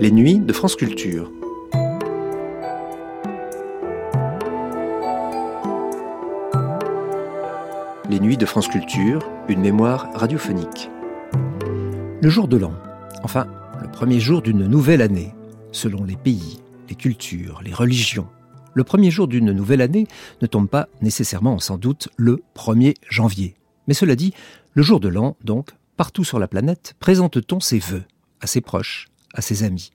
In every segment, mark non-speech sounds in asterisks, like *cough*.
Les nuits de France Culture. Les nuits de France Culture, une mémoire radiophonique. Le jour de l'an, enfin le premier jour d'une nouvelle année, selon les pays, les cultures, les religions. Le premier jour d'une nouvelle année ne tombe pas nécessairement, sans doute, le 1er janvier. Mais cela dit, le jour de l'an, donc, partout sur la planète, présente-t-on ses vœux à ses proches, à ses amis?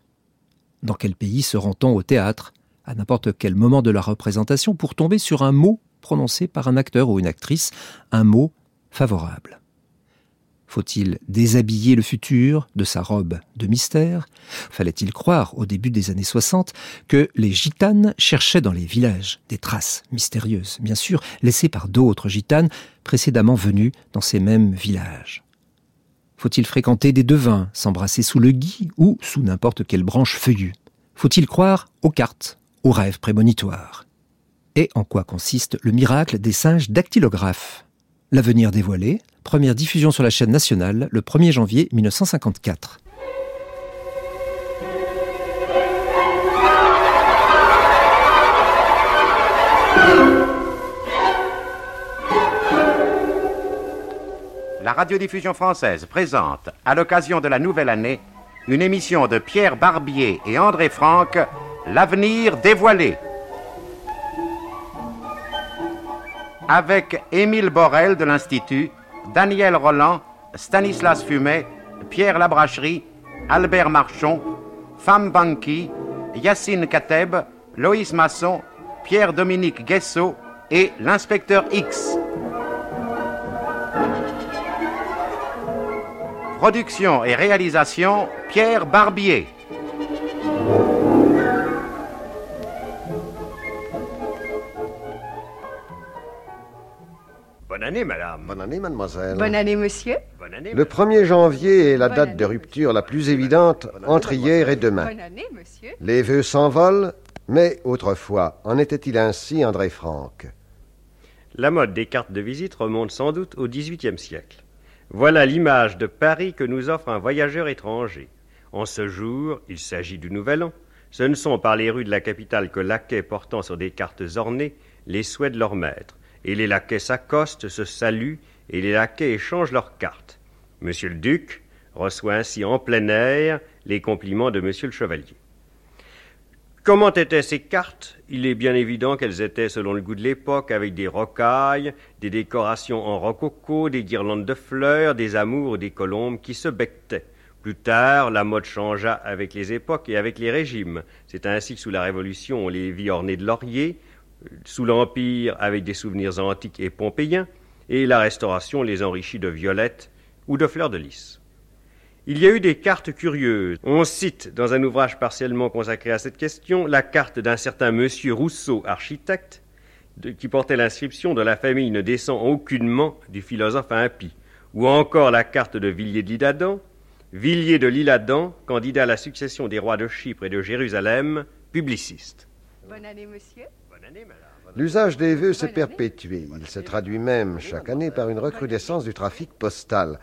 Dans quel pays se rend-on au théâtre, à n'importe quel moment de la représentation, pour tomber sur un mot prononcé par un acteur ou une actrice, un mot favorable. Faut-il déshabiller le futur de sa robe de mystère? Fallait-il croire, au début des années 60, que les gitanes cherchaient dans les villages des traces mystérieuses, bien sûr, laissées par d'autres gitanes précédemment venues dans ces mêmes villages? Faut-il fréquenter des devins, s'embrasser sous le gui ou sous n'importe quelle branche feuillue? Faut-il croire aux cartes, aux rêves prémonitoires? Et en quoi consiste le miracle des singes dactylographes? L'avenir dévoilé, première diffusion sur la chaîne nationale le 1er janvier 1954. La radiodiffusion française présente, à l'occasion de la nouvelle année, une émission de Pierre Barbier et André Franck, L'avenir dévoilé. avec Émile Borel de l'Institut, Daniel Roland, Stanislas Fumet, Pierre Labracherie, Albert Marchon, Fam Banqui, Yacine Kateb, Loïs Masson, Pierre-Dominique Guessot et l'inspecteur X. Production et réalisation Pierre Barbier. Bonne année, madame. Bonne année, mademoiselle. Bonne année, monsieur. Bonne année. Le 1er janvier est la Bonne date année, de rupture la plus évidente entre hier et demain. Bonne année, monsieur. Les vœux s'envolent, mais autrefois, en était-il ainsi, André Franck? La mode des cartes de visite remonte sans doute au XVIIIe siècle. Voilà l'image de Paris que nous offre un voyageur étranger. En ce jour, il s'agit du Nouvel An. Ce ne sont par les rues de la capitale que laquais portant sur des cartes ornées les souhaits de leur maître. Et les laquais s'accostent, se saluent, et les laquais échangent leurs cartes. Monsieur le duc reçoit ainsi en plein air les compliments de monsieur le chevalier. Comment étaient ces cartes? Il est bien évident qu'elles étaient selon le goût de l'époque, avec des rocailles, des décorations en rococo, des guirlandes de fleurs, des amours, des colombes qui se becquetaient. Plus tard, la mode changea avec les époques et avec les régimes. C'est ainsi que sous la Révolution, on les vit ornées de lauriers, sous l'Empire avec des souvenirs antiques et pompéiens, et la Restauration les enrichit de violettes ou de fleurs de lys. Il y a eu des cartes curieuses. On cite, dans un ouvrage partiellement consacré à cette question, la carte d'un certain monsieur Rousseau, architecte, de- qui portait l'inscription de la famille ne descend aucunement du philosophe impie, ou encore la carte de Villiers de l'Isle-Adam, Villiers de l'Isle-Adam, candidat à la succession des rois de Chypre et de Jérusalem, publiciste. Bonne année, monsieur. Bonne année, madame. L'usage des vœux s'est perpétué. Il se traduit même chaque année par une recrudescence du trafic postal.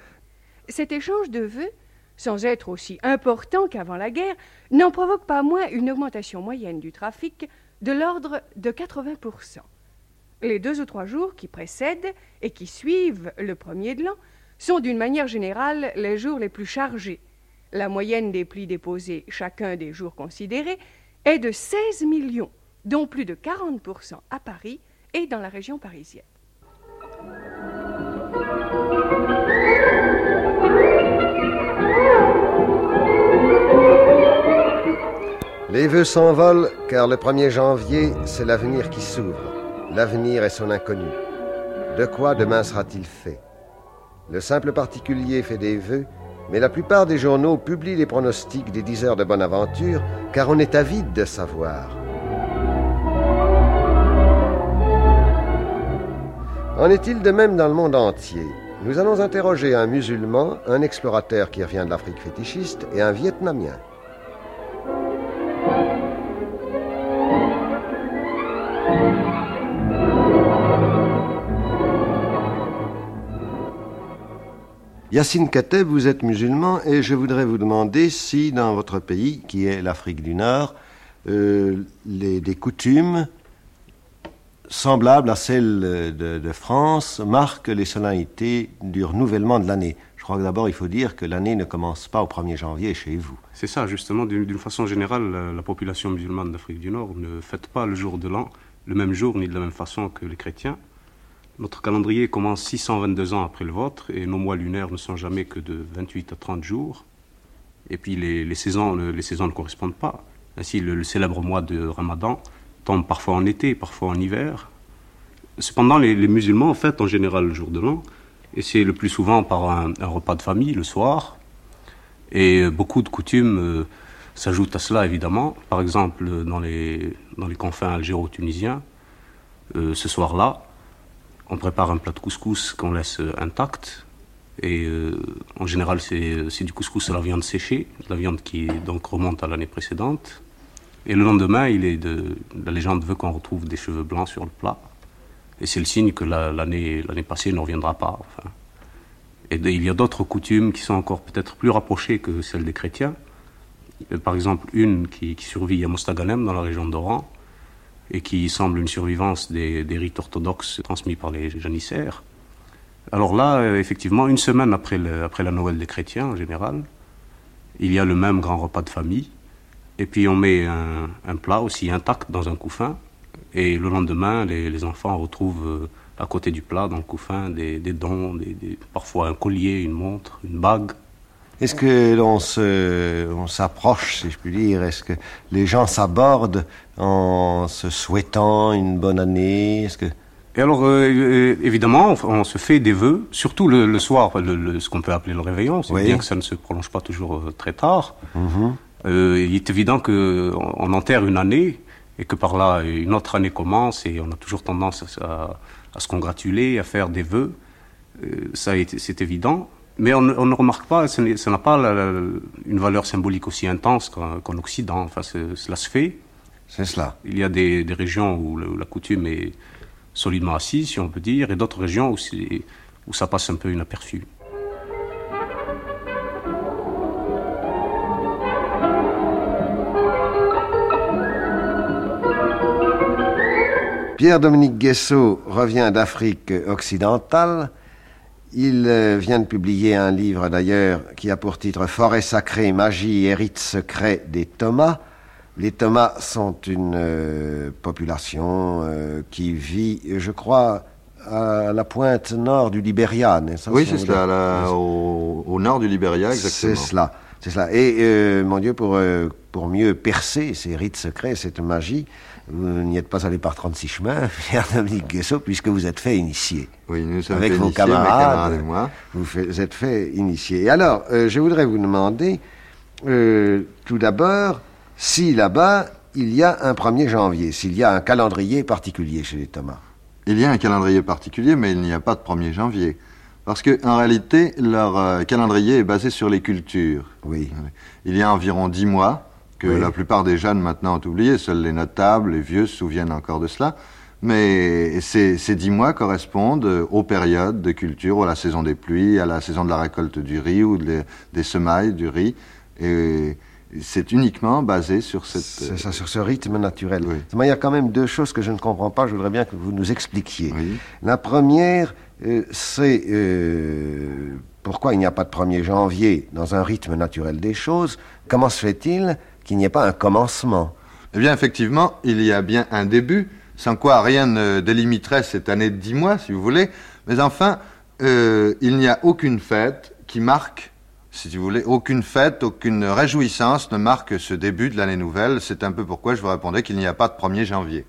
Cet échange de vœux, sans être aussi important qu'avant la guerre, n'en provoque pas moins une augmentation moyenne du trafic de l'ordre de 80%. Les deux ou trois jours qui précèdent et qui suivent le premier de l'an sont d'une manière générale les jours les plus chargés. La moyenne des plis déposés chacun des jours considérés est de 16 millions, dont plus de 40% à Paris et dans la région parisienne. Les vœux s'envolent car le 1er janvier, c'est l'avenir qui s'ouvre. L'avenir est son inconnu. De quoi demain sera-t-il fait? Le simple particulier fait des vœux, mais la plupart des journaux publient les pronostics des 10 heures de bonne aventure car on est avide de savoir. En est-il de même dans le monde entier? Nous allons interroger un musulman, un explorateur qui revient de l'Afrique fétichiste et un Vietnamien. Yassine Kateb, vous êtes musulman et je voudrais vous demander si dans votre pays, qui est l'Afrique du Nord, euh, les, des coutumes semblables à celles de, France marquent les solennités du renouvellement de l'année. Je crois que d'abord il faut dire que l'année ne commence pas au 1er janvier chez vous. C'est ça, justement, d'une façon générale, la population musulmane d'Afrique du Nord ne fête pas le jour de l'an le même jour ni de la même façon que les chrétiens. Notre calendrier commence 622 ans après le vôtre et nos mois lunaires ne sont jamais que de 28 à 30 jours. Et puis les, les saisons, les saisons ne correspondent pas. Ainsi, le, célèbre mois de Ramadan tombe parfois en été, parfois en hiver. Cependant, les, musulmans fêtent en général le jour de l'an, et c'est le plus souvent par un, repas de famille le soir. Et beaucoup de coutumes euh, s'ajoutent à cela, évidemment. Par exemple, dans les, dans les confins algéro-tunisiens, euh, ce soir-là, on prépare un plat de couscous qu'on laisse intact. Et euh, en général, c'est du couscous à la viande séchée, la viande qui donc remonte à l'année précédente. Et le lendemain, il est de, la légende veut qu'on retrouve des cheveux blancs sur le plat. Et c'est le signe que l'année la, passée ne reviendra pas. Enfin. Et il y a d'autres coutumes qui sont encore peut-être plus rapprochées que celles des chrétiens. Par exemple, une qui survit à Mostaganem, dans la région d'Oran, et qui semble une survivance des, rites orthodoxes transmis par les janissaires. Alors là, euh, effectivement, une semaine après, après la Noël des chrétiens en général, il y a le même grand repas de famille, et puis on met un, plat aussi intact dans un couffin, et le lendemain, les, enfants retrouvent euh, à côté du plat, dans le couffin, des, des dons, parfois un collier, une montre, une bague. Est-ce que l'on s'approche, si je puis dire Est-ce que les gens s'abordent en se souhaitant une bonne année Est-ce que et alors, euh, évidemment, on, se fait des vœux, surtout le, le soir, le, le, ce qu'on peut appeler le réveillon, c'est oui. bien que ça ne se prolonge pas toujours euh, très tard. Mm -hmm. euh, il est évident qu'on on enterre une année et que par là, une autre année commence et on a toujours tendance à, à se congratuler, à faire des vœux. Euh, ça, c'est évident. Mais on, on, ne remarque pas, ça n'a pas la, la, une valeur symbolique aussi intense qu'en qu Occident. Enfin, cela se fait. C'est cela. Il y a des, régions où, la coutume est solidement assise, si on peut dire, et d'autres régions où, où ça passe un peu inaperçu. Pierre-Dominique Guessot revient d'Afrique occidentale. Il euh, vient de publier un livre d'ailleurs qui a pour titre Forêt sacrée, magie et rites secrets des Thomas. Les Thomas sont une euh, population euh, qui vit, je crois, à la pointe nord du Libéria. Ça, oui, c'est cela, la, au, au, nord du Libéria, exactement. C'est cela, c'est cela. Et euh, mon Dieu, pour, pour mieux percer ces rites secrets, cette magie, vous n'y êtes pas allé par 36 chemins, *laughs* Pierre-Dominique Guessot, puisque vous êtes fait initier. Oui, nous sommes Avec fait vos initiés, camarades, et moi. Vous, fait, vous, êtes fait initier. Et alors, je voudrais vous demander, tout d'abord, si là-bas, il y a un 1er janvier, s'il y a un calendrier particulier chez les Thomas. Il y a un calendrier particulier, mais il n'y a pas de 1er janvier. Parce qu'en réalité, leur euh, calendrier est basé sur les cultures. Oui. Il y a environ 10 mois que oui. la plupart des jeunes maintenant ont oublié, seuls les notables, les vieux se souviennent encore de cela. Mais ces, ces dix mois correspondent aux périodes de culture, à la saison des pluies, à la saison de la récolte du riz ou de, des semailles du riz. Et c'est uniquement basé sur cette... C'est ça, sur ce rythme naturel. Oui. Il y a quand même deux choses que je ne comprends pas, je voudrais bien que vous nous expliquiez. Oui. La première, euh, c'est euh, pourquoi il n'y a pas de 1er janvier dans un rythme naturel des choses? Comment se fait-il qu'il n'y ait pas un commencement? Eh bien, effectivement, il y a bien un début, sans quoi rien ne délimiterait cette année de dix mois, si vous voulez. Mais enfin, euh, il n'y a aucune fête qui marque, si vous voulez, aucune fête, aucune réjouissance ne marque ce début de l'année nouvelle. C'est un peu pourquoi je vous répondais qu'il n'y a pas de 1er janvier.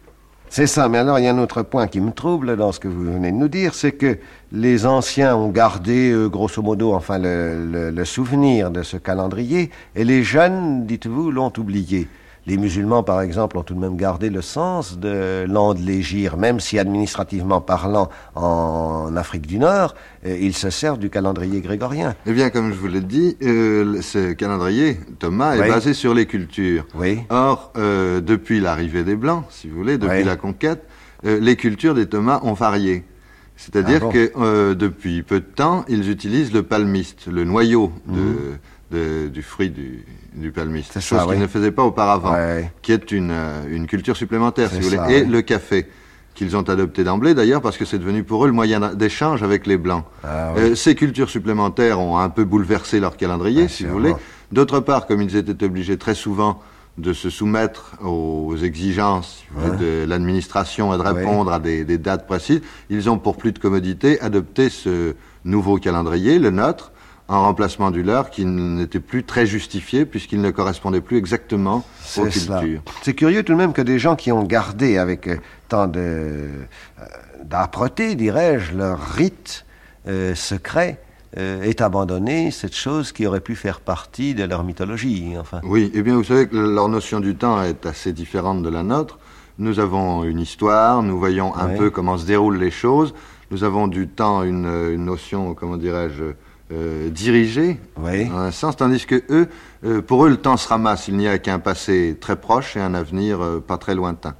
C'est ça, mais alors il y a un autre point qui me trouble dans ce que vous venez de nous dire, c'est que les anciens ont gardé, euh, grosso modo, enfin, le, souvenir de ce calendrier, et les jeunes, dites-vous, l'ont oublié. Les musulmans, par exemple, ont tout de même gardé le sens de l'an de l'égir, même si administrativement parlant, en Afrique du Nord, euh, ils se servent du calendrier grégorien. Eh bien, comme je vous l'ai dit, euh, ce calendrier, Thomas, est oui. basé sur les cultures. Oui. Or, euh, depuis l'arrivée des Blancs, si vous voulez, depuis oui. la conquête, les cultures des Thomas ont varié. C'est-à-dire Ah bon que depuis peu de temps, ils utilisent le palmiste, le noyau de- de- du fruit du, du palmiste. Chose oui. ne faisaient pas auparavant, Ouais. qui est une, euh, une culture supplémentaire, si vous voulez. ça, Et le café, qu'ils ont adopté d'emblée d'ailleurs, parce que c'est devenu pour eux le moyen d'échange avec les Blancs. Ah oui. Euh, ces cultures supplémentaires ont un peu bouleversé leur calendrier, si vous voulez. D'autre part, comme ils étaient obligés très souvent de se soumettre aux exigences voulez, de l'administration et de Ouais. répondre à des, des dates précises, ils ont pour plus de commodité adopté ce nouveau calendrier, le nôtre, en remplacement du leur qui n'était plus très justifié puisqu'il ne correspondait plus exactement aux cultures. C'est curieux tout de même que des gens qui ont gardé avec euh, tant de euh, d'âpreté, dirais-je, leur rite euh, secret, euh, aient abandonné cette chose qui aurait pu faire partie de leur mythologie. Enfin, Oui, eh bien vous savez que leur notion du temps est assez différente de la nôtre. Nous avons une histoire, nous voyons un Oui. peu comment se déroulent les choses. Nous avons du temps une, une notion, comment dirais-je, euh, dirigée, Oui. en un sens, tandis que eux, euh, pour eux, le temps se ramasse. Il n'y a qu'un passé très proche et un avenir euh, pas très lointain.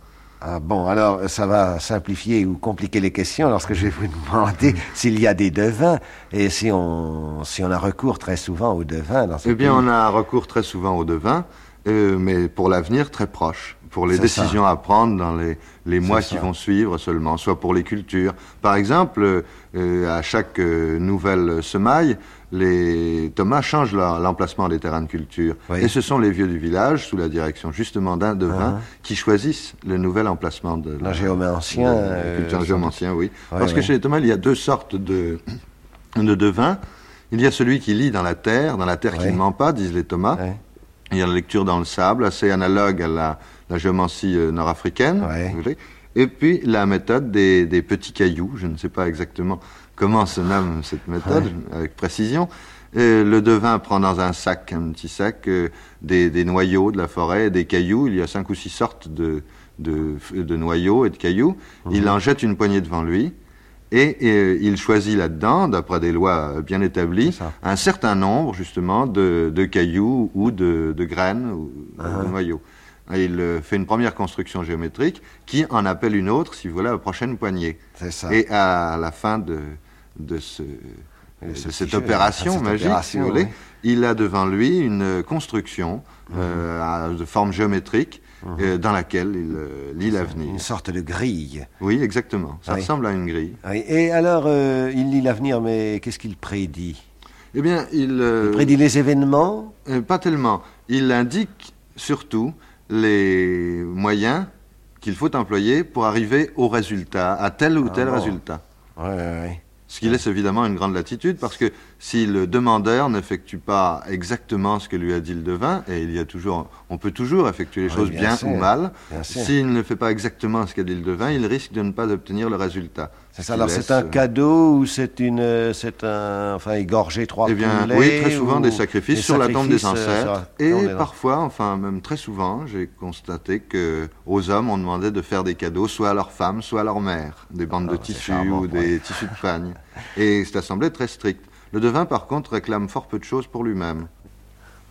Ah bon, alors ça va simplifier ou compliquer les questions lorsque je vais vous demander *laughs* s'il y a des devins et si on, si on a recours très souvent aux devins dans Eh bien, pays. on a recours très souvent au devin, euh, mais pour l'avenir très proche, pour les décisions à prendre dans les, les mois qui vont suivre seulement, soit pour les cultures. Par exemple, euh, à chaque euh, nouvelle semaille, les Thomas changent l'emplacement des terrains de culture. Oui. Et ce sont les vieux du village, sous la direction justement d'un devin, qui choisissent le nouvel emplacement de Un géomancien, euh, culture géomancien, oui. Oui, Parce que chez les Thomas, il y a deux sortes de, de devins. Il y a celui qui lit dans la terre, dans la terre qui ne ment pas, disent les Thomas. Il y a la lecture dans le sable, assez analogue à la, la géomancie euh, nord-africaine. Ouais. Et puis la méthode des, des petits cailloux. Je ne sais pas exactement comment se nomme cette méthode avec précision. Et le devin prend dans un sac, un petit sac, euh, des, des noyaux de la forêt, des cailloux. Il y a cinq ou six sortes de, de, de noyaux et de cailloux. Il en jette une poignée devant lui. Et, euh, il choisit là-dedans, d'après des lois bien établies, un certain nombre justement de, de cailloux ou de, graines ou Uh-huh. de noyaux. Il euh, fait une première construction géométrique qui en appelle une autre, si vous voulez, la prochaine poignée. C'est ça. Et à la fin de, de, ce, de de ce cette opération cette magique, si vous voulez, oui. il a devant lui une construction euh, à- de forme géométrique euh, dans laquelle il euh, lit l'avenir. Une sorte de grille. Oui, exactement. Ça Oui. ressemble à une grille. Oui. Et alors, euh, il lit l'avenir, mais qu'est-ce qu'il prédit? Eh bien, il... euh, Il prédit les événements? Euh, pas tellement. Il indique surtout les moyens qu'il faut employer pour arriver au résultat, à tel ou tel bon. résultat. Oui, oui, Ce qui laisse évidemment une grande latitude parce que si le demandeur n'effectue pas exactement ce que lui a dit le devin, et il y a toujours, on peut toujours effectuer les Oui, choses bien ou mal, s'il ne fait pas exactement ce qu'a dit le devin, il risque de ne pas obtenir le résultat. C'est Ce ça. Alors, laisse, c'est un cadeau ou c'est une, euh, c'est un, enfin, égorger trois Eh bien, poulets oui, très souvent ou des sacrifices sur la tombe des euh, ancêtres. et des- parfois, enfin même très souvent, j'ai constaté que aux hommes, on demandait de faire des cadeaux soit à leur femme, soit à leur mère, des bandes Ah, de c'est tissus ou des tissus de pagne. Et c'est assemblé très strict. Le devin, par contre, réclame fort peu de choses pour lui-même.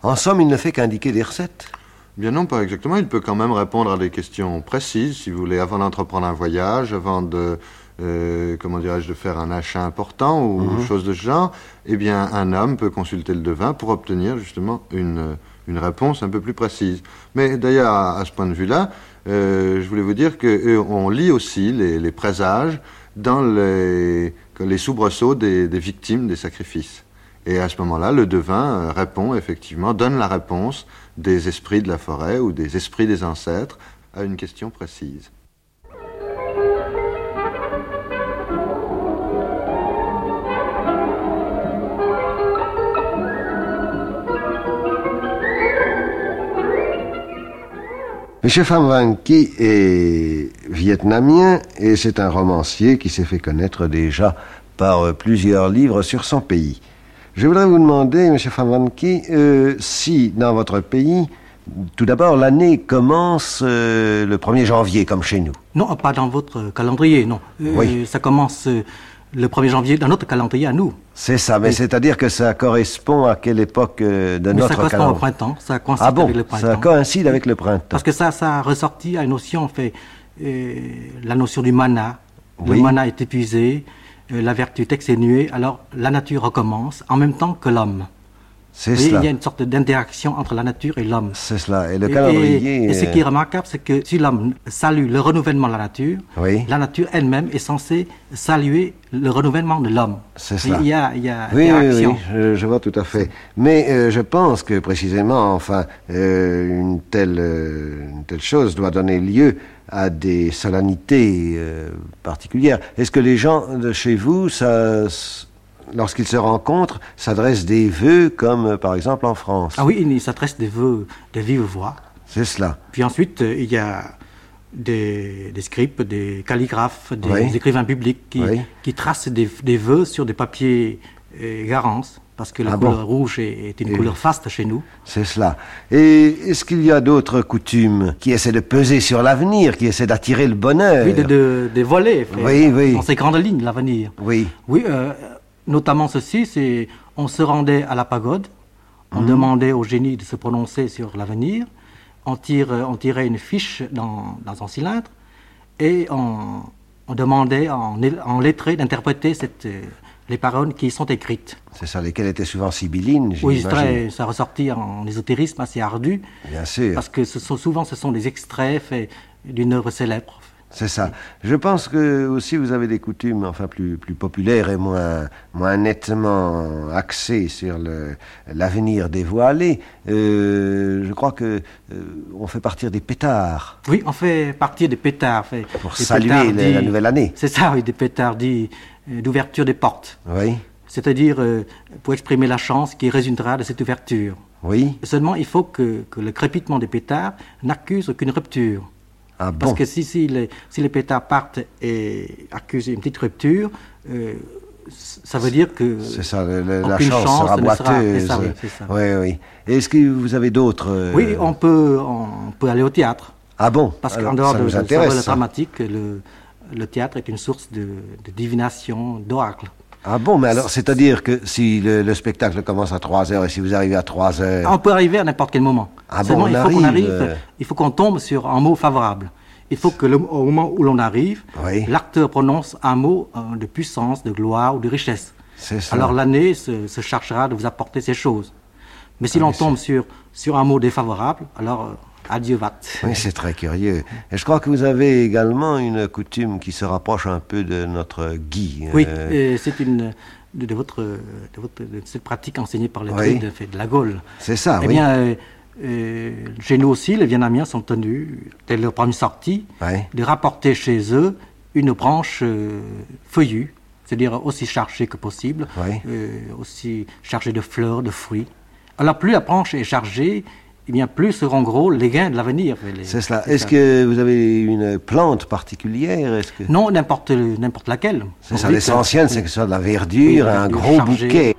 En somme, il ne fait qu'indiquer des recettes. Bien non, pas exactement. Il peut quand même répondre à des questions précises, si vous voulez, avant d'entreprendre un voyage, avant de, euh, comment dirais-je, de faire un achat important ou Mhm. chose de ce genre. Eh bien, un homme peut consulter le devin pour obtenir justement une, une réponse un peu plus précise. Mais d'ailleurs, à, à ce point de vue-là, euh, je voulais vous dire que euh, on lit aussi les, les présages dans les, les soubresauts des, des victimes des sacrifices. Et à ce moment-là, le devin euh, répond effectivement, donne la réponse des esprits de la forêt ou des esprits des ancêtres à une question précise. Monsieur Pham Van Ki est vietnamien et c'est un romancier qui s'est fait connaître déjà par euh, plusieurs livres sur son pays. Je voudrais vous demander, Monsieur Pham Van Ki, euh, si dans votre pays, tout d'abord, l'année commence euh, le 1er janvier, comme chez nous. Non, pas dans votre calendrier, non. Euh, Oui. Ça commence le 1er janvier dans notre calendrier à nous. C'est ça, mais Oui. c'est-à-dire que ça correspond à quelle époque euh, de Mais ça notre correspond au calendrier printemps, ça coïncide Ah bon, avec le printemps. ça coïncide avec le printemps. Parce que ça, ça a ressorti à une notion, en fait, euh, la notion du mana. Oui. Le mana est épuisé, euh, la vertu est exténuée, alors la nature recommence en même temps que l'homme. C'est Oui, cela. il y a une sorte d'interaction entre la nature et l'homme. C'est cela. Et le calendrier. Et, et ce qui est remarquable, c'est que si l'homme salue le renouvellement de la nature, Oui. la nature elle-même est censée saluer le renouvellement de l'homme. C'est cela. Il y a, il y a Oui, oui, interaction. oui, je, je vois tout à fait. Mais euh, je pense que précisément, enfin, euh, une, telle, euh, une telle chose doit donner lieu à des solennités particulières. Est-ce que les gens de chez vous, ça, lorsqu'ils se rencontrent, s'adressent des vœux comme euh, par exemple en France Ah oui, il s'adresse des vœux de vive voix. C'est cela. Puis ensuite, euh, il y a des, des scripts, des calligraphes, des Oui. écrivains bibliques qui, Oui. qui tracent des, des vœux sur des papiers euh, garance, parce que la Ah bon couleur rouge est, est une Et- couleur faste chez nous. C'est cela. Et est-ce qu'il y a d'autres coutumes qui essaient de peser sur l'avenir, qui essaient d'attirer le bonheur? Oui, de, de, volets, fait, Oui, oui. dans ces grandes lignes, l'avenir. Oui. Oui, euh, notamment ceci, c'est on se rendait à la pagode, on Mhm. demandait au génie de se prononcer sur l'avenir, on, tire, on tirait une fiche dans, dans un cylindre et on, on demandait en, en lettré d'interpréter euh, les paroles qui y sont écrites. C'est ça, lesquelles étaient souvent sibyllines, Oui, très- ça ressortit en ésotérisme assez ardu, Bien sûr. parce que ce sont, souvent ce sont des extraits faits d'une œuvre célèbre. C'est ça. Je pense que aussi vous avez des coutumes enfin plus, plus populaires et moins, moins nettement axées sur l'avenir dévoilé. Euh, je crois que euh, on fait partir des pétards Oui, on fait partie des pétards. fait- pour des saluer pétards la, nouvelle année. C'est ça, oui, des pétards euh, d'ouverture des portes. Oui, C'est-à-dire euh, pour exprimer la chance qui résultera de cette ouverture. oui. Seulement, il faut que, que le crépitement des pétards n'accuse aucune rupture. Ah bon. Parce que si, si, les, si les pétards partent et accusent une petite rupture, euh, ça veut dire que C'est ça, le- le- la chance, chance sera ne sera- oui. Oui, oui. Est-ce que vous avez d'autres euh, oui, on peut, on peut aller au théâtre. Ah bon? Parce qu'en dehors de, de ça. dramatique, le, le théâtre est une source de, de divination, d'oracle. Ah bon, mais alors, c'est-à-dire que si le, le spectacle commence à 3 heures et si vous arrivez à 3 heures... On peut arriver à n'importe quel moment. Ah bon, on il faut qu'on arrive, arrive, euh. il faut qu'on tombe sur un mot favorable. Il faut que le- au moment où l'on arrive, Oui. l'acteur prononce un mot euh, de puissance, de gloire ou de richesse. Ça. Alors l'année se, se chargera de vous apporter ces choses. Mais si Ah, l'on tombe sur, sur un mot défavorable, alors euh, adieu vat. Oui, c'est très curieux. Et je crois que vous avez également une coutume qui se rapproche un peu de notre Guy. Oui, euh, c'est une de, votre, de votre de cette pratique enseignée par le Oui. de la Gaule. C'est ça, Eh oui. bien, chez nous aussi, les Vietnamiens sont tenus, dès leur première sortie, Ouais. de rapporter chez eux une branche euh, feuillue, c'est-à-dire aussi chargée que possible, Ouais. euh, aussi chargée de fleurs, de fruits. Alors plus la branche est chargée, eh bien plus seront gros les gains de l'avenir. C'est cela. Est-ce que vous avez une plante particulière? Est-ce que... Non, n'importe laquelle. C'est ça, l'essentiel, c'est que ce soit de la Oui, verdure, la un gros bouquet.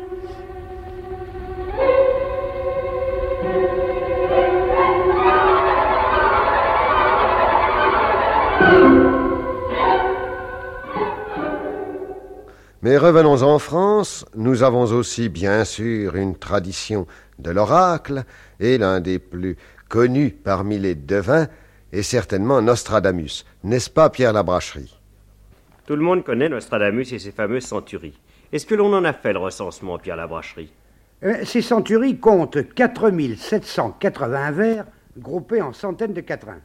Mais revenons en France, nous avons aussi bien sûr une tradition de l'oracle, et l'un des plus connus parmi les devins est certainement Nostradamus. N'est-ce pas Pierre Labracherie Tout le monde connaît Nostradamus et ses fameuses centuries. Est-ce que l'on en a fait le recensement, Pierre Labracherie Euh, Ces centuries comptent 4780 vers groupés en centaines de quatrains.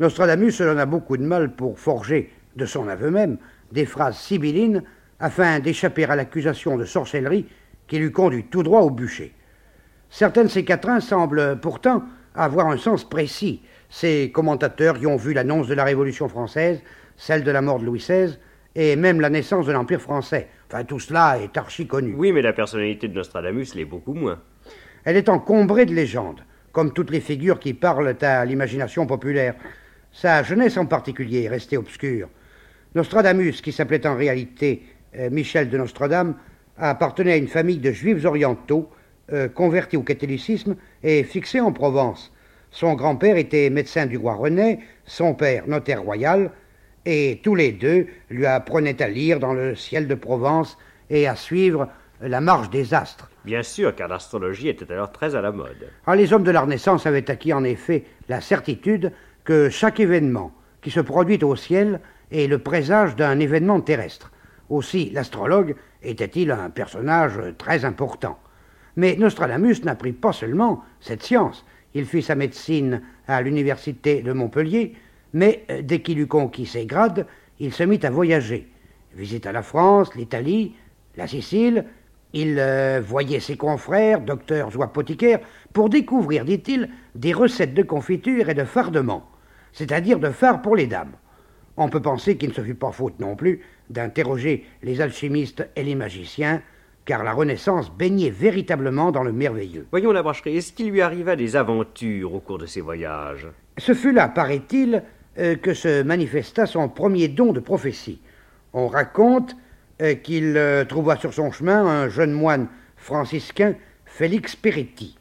Nostradamus en a beaucoup de mal pour forger, de son aveu même, des phrases sibyllines afin d'échapper à l'accusation de sorcellerie qui lui conduit tout droit au bûcher. Certains de ces quatrains semblent pourtant avoir un sens précis. Ces commentateurs y ont vu l'annonce de la Révolution française, celle de la mort de Louis XVI et même la naissance de l'Empire français. Enfin, tout cela est archi connu. Oui, mais la personnalité de Nostradamus l'est beaucoup moins. Elle est encombrée de légendes, comme toutes les figures qui parlent à l'imagination populaire. Sa jeunesse en particulier est restée obscure. Nostradamus, qui s'appelait en réalité Michel de Nostradame, appartenait à une famille de juifs orientaux, euh, convertis au catholicisme et fixés en Provence. Son grand-père était médecin du roi René, son père notaire royal, et tous les deux lui apprenaient à lire dans le ciel de Provence et à suivre la marche des astres. Bien sûr, car l'astrologie était alors très à la mode. Ah, les hommes de la Renaissance avaient acquis en effet la certitude que chaque événement qui se produit au ciel est le présage d'un événement terrestre. Aussi, l'astrologue était-il un personnage très important. Mais Nostradamus n'apprit pas seulement cette science. Il fit sa médecine à l'université de Montpellier, mais euh, dès qu'il eut conquis ses grades, il se mit à voyager. Visita la France, l'Italie, la Sicile. Il euh, voyait ses confrères, docteurs ou apothicaires, pour découvrir, dit-il, des recettes de confiture et de fardement, c'est-à-dire de fard pour les dames. On peut penser qu'il ne se fut pas faute non plus d'interroger les alchimistes et les magiciens, car la Renaissance baignait véritablement dans le merveilleux. Voyons la bracherie, est-ce qu'il lui arriva des aventures au cours de ses voyages? Ce fut là, paraît-il, euh, que se manifesta son premier don de prophétie. On raconte euh, qu'il euh, trouva sur son chemin un jeune moine franciscain, Félix Peretti,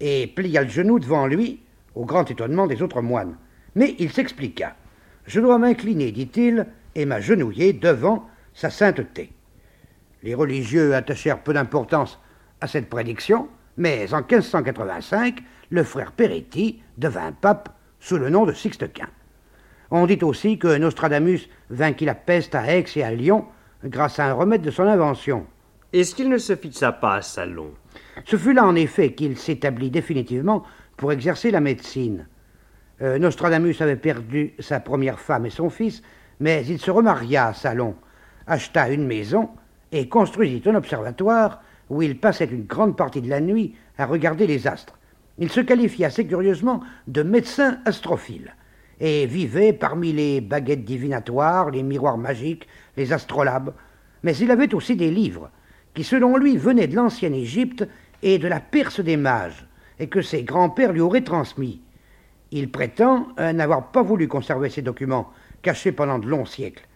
et plia le genou devant lui, au grand étonnement des autres moines. Mais il s'expliqua. Je dois m'incliner, dit-il, et m'agenouiller devant sa sainteté. Les religieux attachèrent peu d'importance à cette prédiction, mais en 1585, le frère Peretti devint pape sous le nom de Sixte Quint. On dit aussi que Nostradamus vainquit la peste à Aix et à Lyon grâce à un remède de son invention. Est-ce qu'il ne se sa passe à Salon? Ce fut là en effet qu'il s'établit définitivement pour exercer la médecine. Euh, Nostradamus avait perdu sa première femme et son fils, mais il se remaria à Salon, acheta une maison et construisit un observatoire où il passait une grande partie de la nuit à regarder les astres. Il se qualifiait assez curieusement de médecin astrophile et vivait parmi les baguettes divinatoires, les miroirs magiques, les astrolabes. Mais il avait aussi des livres qui, selon lui, venaient de l'ancienne Égypte et de la Perse des mages, et que ses grands-pères lui auraient transmis. Il prétend n'avoir pas voulu conserver ces documents, cachés pendant de longs siècles.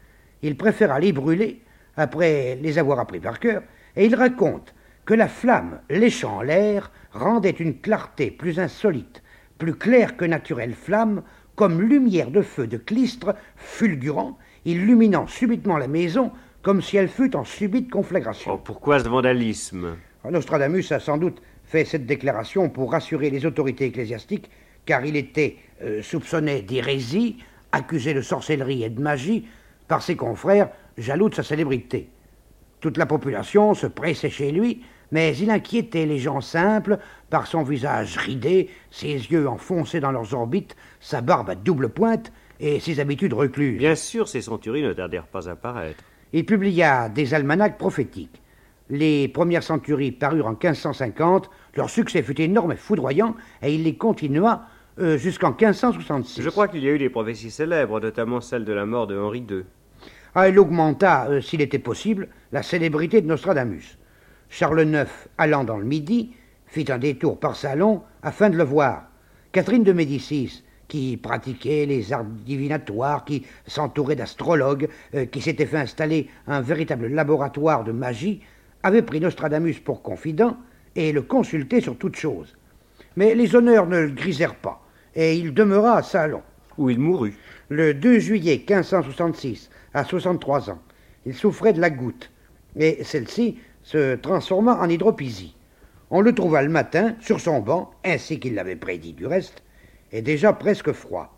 Il préféra les brûler, après les avoir appris par cœur, et il raconte que la flamme léchant l'air rendait une clarté plus insolite, plus claire que naturelle flamme, comme lumière de feu de clistre fulgurant, illuminant subitement la maison comme si elle fût en subite conflagration. Oh, pourquoi ce vandalisme? Nostradamus a sans doute fait cette déclaration pour rassurer les autorités ecclésiastiques car il était euh, soupçonné d'hérésie, accusé de sorcellerie et de magie par ses confrères, jaloux de sa célébrité. Toute la population se pressait chez lui, mais il inquiétait les gens simples par son visage ridé, ses yeux enfoncés dans leurs orbites, sa barbe à double pointe et ses habitudes recluses. Bien sûr, ces centuries ne tardèrent pas à paraître. Il publia des almanachs prophétiques. Les premières centuries parurent en 1550, leur succès fut énorme et foudroyant, et il les continua euh, jusqu'en 1566. Je crois qu'il y a eu des prophéties célèbres, notamment celle de la mort de Henri II. Ah, il augmenta, euh, s'il était possible, la célébrité de Nostradamus. Charles IX, allant dans le Midi, fit un détour par Salon afin de le voir. Catherine de Médicis, qui pratiquait les arts divinatoires, qui s'entourait d'astrologues, euh, qui s'était fait installer un véritable laboratoire de magie, avait pris Nostradamus pour confident et le consultait sur toute chose. Mais les honneurs ne le grisèrent pas, et il demeura à Salon. Où il mourut. Le 2 juillet 1566, à 63 ans. Il souffrait de la goutte, et celle-ci se transforma en hydropisie. On le trouva le matin sur son banc, ainsi qu'il l'avait prédit du reste, et déjà presque froid.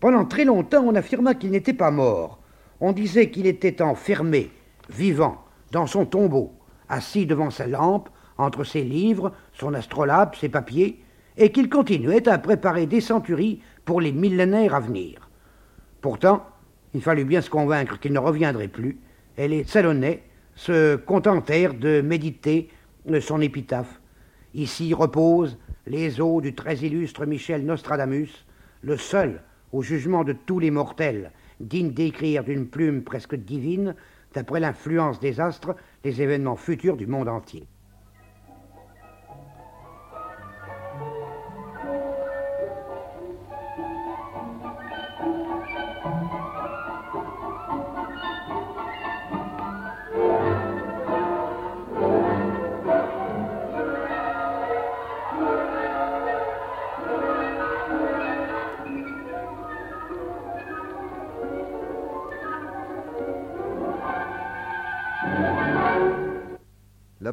Pendant très longtemps, on affirma qu'il n'était pas mort. On disait qu'il était enfermé, vivant, dans son tombeau, assis devant sa lampe, entre ses livres, son astrolabe, ses papiers, et qu'il continuait à préparer des centuries pour les millénaires à venir. Pourtant, il fallut bien se convaincre qu'il ne reviendrait plus, et les Salonnais se contentèrent de méditer son épitaphe. Ici reposent les os du très illustre Michel Nostradamus, le seul, au jugement de tous les mortels, digne d'écrire d'une plume presque divine, d'après l'influence des astres, les événements futurs du monde entier.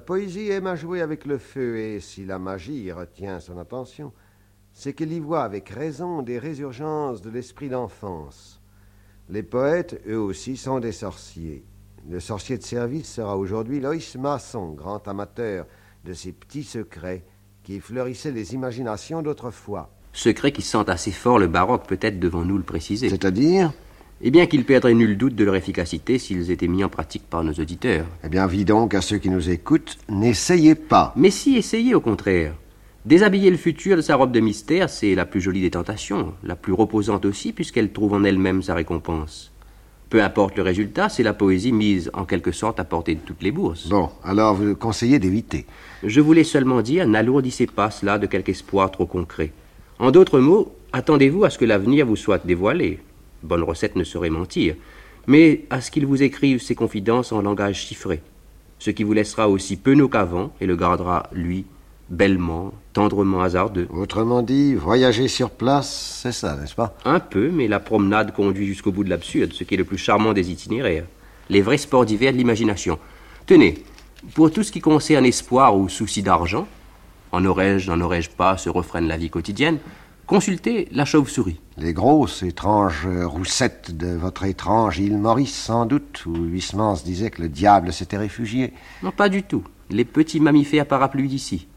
Poésie aime à jouer avec le feu, et si la magie retient son attention, c'est qu'elle y voit avec raison des résurgences de l'esprit d'enfance. Les poètes, eux aussi, sont des sorciers. Le sorcier de service sera aujourd'hui Loïs Masson, grand amateur de ces petits secrets qui fleurissaient les imaginations d'autrefois. Secrets qui sentent assez fort le baroque, peut-être devons-nous le préciser. C'est-à-dire? Eh bien qu'il perdrait nul doute de leur efficacité s'ils étaient mis en pratique par nos auditeurs. Eh bien, vis donc à ceux qui nous écoutent, n'essayez pas. Mais si, essayez au contraire. Déshabiller le futur de sa robe de mystère, c'est la plus jolie des tentations, la plus reposante aussi, puisqu'elle trouve en elle-même sa récompense. Peu importe le résultat, c'est la poésie mise en quelque sorte à portée de toutes les bourses. Bon, alors vous conseillez d'éviter. Je voulais seulement dire, n'alourdissez pas cela de quelque espoir trop concret. En d'autres mots, attendez-vous à ce que l'avenir vous soit dévoilé. Bonne recette ne saurait mentir, mais à ce qu'il vous écrive ses confidences en langage chiffré, ce qui vous laissera aussi penaud qu'avant et le gardera, lui, bellement, tendrement hasardeux. Autrement dit, voyager sur place, c'est ça, n'est-ce pas? Un peu, mais la promenade conduit jusqu'au bout de l'absurde, ce qui est le plus charmant des itinéraires. Les vrais sports d'hiver de l'imagination. Tenez, pour tout ce qui concerne espoir ou souci d'argent, en aurais-je, n'en aurais-je pas, ce refrain de la vie quotidienne, consultez la chauve-souris. Les grosses, étranges roussettes de votre étrange île Maurice, sans doute, où Huysmans disait que le diable s'était réfugié. Non, pas du tout. Les petits mammifères parapluies d'ici.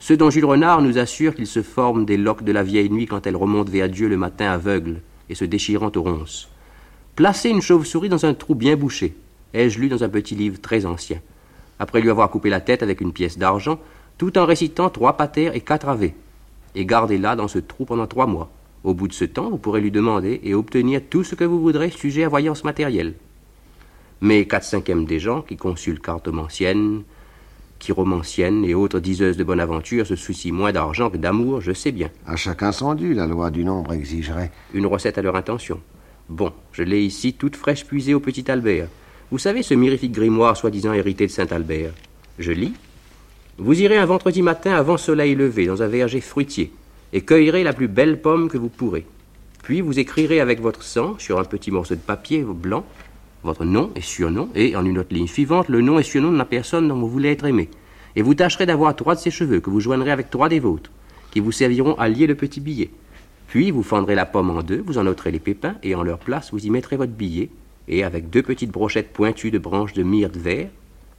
Ceux dont Jules Renard nous assure qu'ils se forment des loques de la vieille nuit quand elles remontent vers Dieu le matin aveugle et se déchirant aux ronces. Placez une chauve-souris dans un trou bien bouché, ai-je lu dans un petit livre très ancien. Après lui avoir coupé la tête avec une pièce d'argent, tout en récitant trois patères et quatre ave. Et gardez-la dans ce trou pendant trois mois. Au bout de ce temps, vous pourrez lui demander et obtenir tout ce que vous voudrez sujet à voyance matérielle. Mais quatre cinquièmes des gens qui consultent cartomanciennes, chiromanciennes et autres diseuses de bonne aventure se soucient moins d'argent que d'amour, je sais bien. À chacun son dû, la loi du nombre exigerait. Une recette à leur intention. Bon, je l'ai ici, toute fraîche puisée au petit Albert. Vous savez ce mirifique grimoire soi-disant hérité de Saint Albert Je lis. Vous irez un vendredi matin avant soleil levé dans un verger fruitier et cueillerez la plus belle pomme que vous pourrez. Puis vous écrirez avec votre sang sur un petit morceau de papier blanc votre nom et surnom, et en une autre ligne suivante, le nom et surnom de la personne dont vous voulez être aimé. Et vous tâcherez d'avoir trois de ses cheveux, que vous joindrez avec trois des vôtres, qui vous serviront à lier le petit billet. Puis vous fendrez la pomme en deux, vous en ôterez les pépins, et en leur place, vous y mettrez votre billet, et avec deux petites brochettes pointues de branches de myrte vert,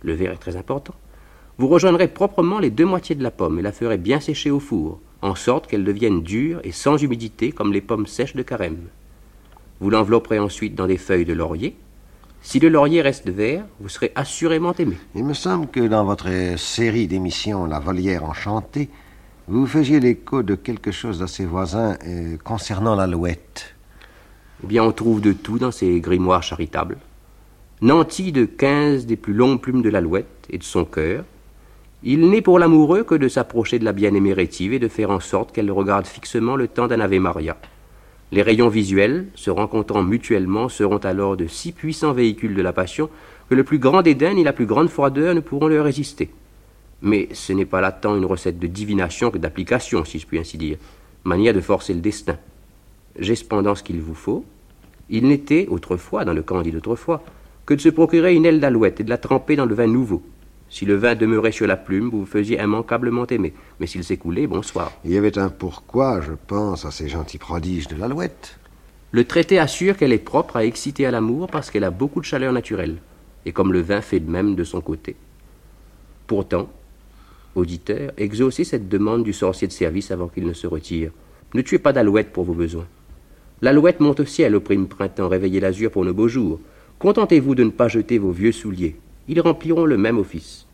le vert est très important, vous rejoindrez proprement les deux moitiés de la pomme et la ferez bien sécher au four, en sorte qu'elle devienne dure et sans humidité comme les pommes sèches de carême. Vous l'envelopperez ensuite dans des feuilles de laurier, si le laurier reste vert, vous serez assurément aimé. Il me semble que dans votre série d'émissions La Volière enchantée, vous faisiez l'écho de quelque chose d'assez voisin euh, concernant l'alouette. Eh bien, on trouve de tout dans ces grimoires charitables. Nanti de quinze des plus longues plumes de l'alouette et de son cœur, il n'est pour l'amoureux que de s'approcher de la bien-aimée et de faire en sorte qu'elle le regarde fixement le temps d'un Ave Maria. Les rayons visuels, se rencontrant mutuellement, seront alors de si puissants véhicules de la passion que le plus grand dédain ni la plus grande froideur ne pourront leur résister. Mais ce n'est pas là tant une recette de divination que d'application, si je puis ainsi dire, manière de forcer le destin. J'ai cependant ce qu'il vous faut. Il n'était, autrefois, dans le candide d'autrefois, que de se procurer une aile d'alouette et de la tremper dans le vin nouveau. Si le vin demeurait sur la plume, vous vous faisiez immanquablement aimer. Mais s'il s'écoulait, bonsoir. Il y avait un pourquoi, je pense, à ces gentils prodiges de l'alouette. Le traité assure qu'elle est propre à exciter à l'amour parce qu'elle a beaucoup de chaleur naturelle, et comme le vin fait de même de son côté. Pourtant, auditeur, exaucez cette demande du sorcier de service avant qu'il ne se retire. Ne tuez pas d'alouette pour vos besoins. L'alouette monte au ciel au prime printemps, réveillez l'azur pour nos beaux jours. Contentez-vous de ne pas jeter vos vieux souliers ils rempliront le même office.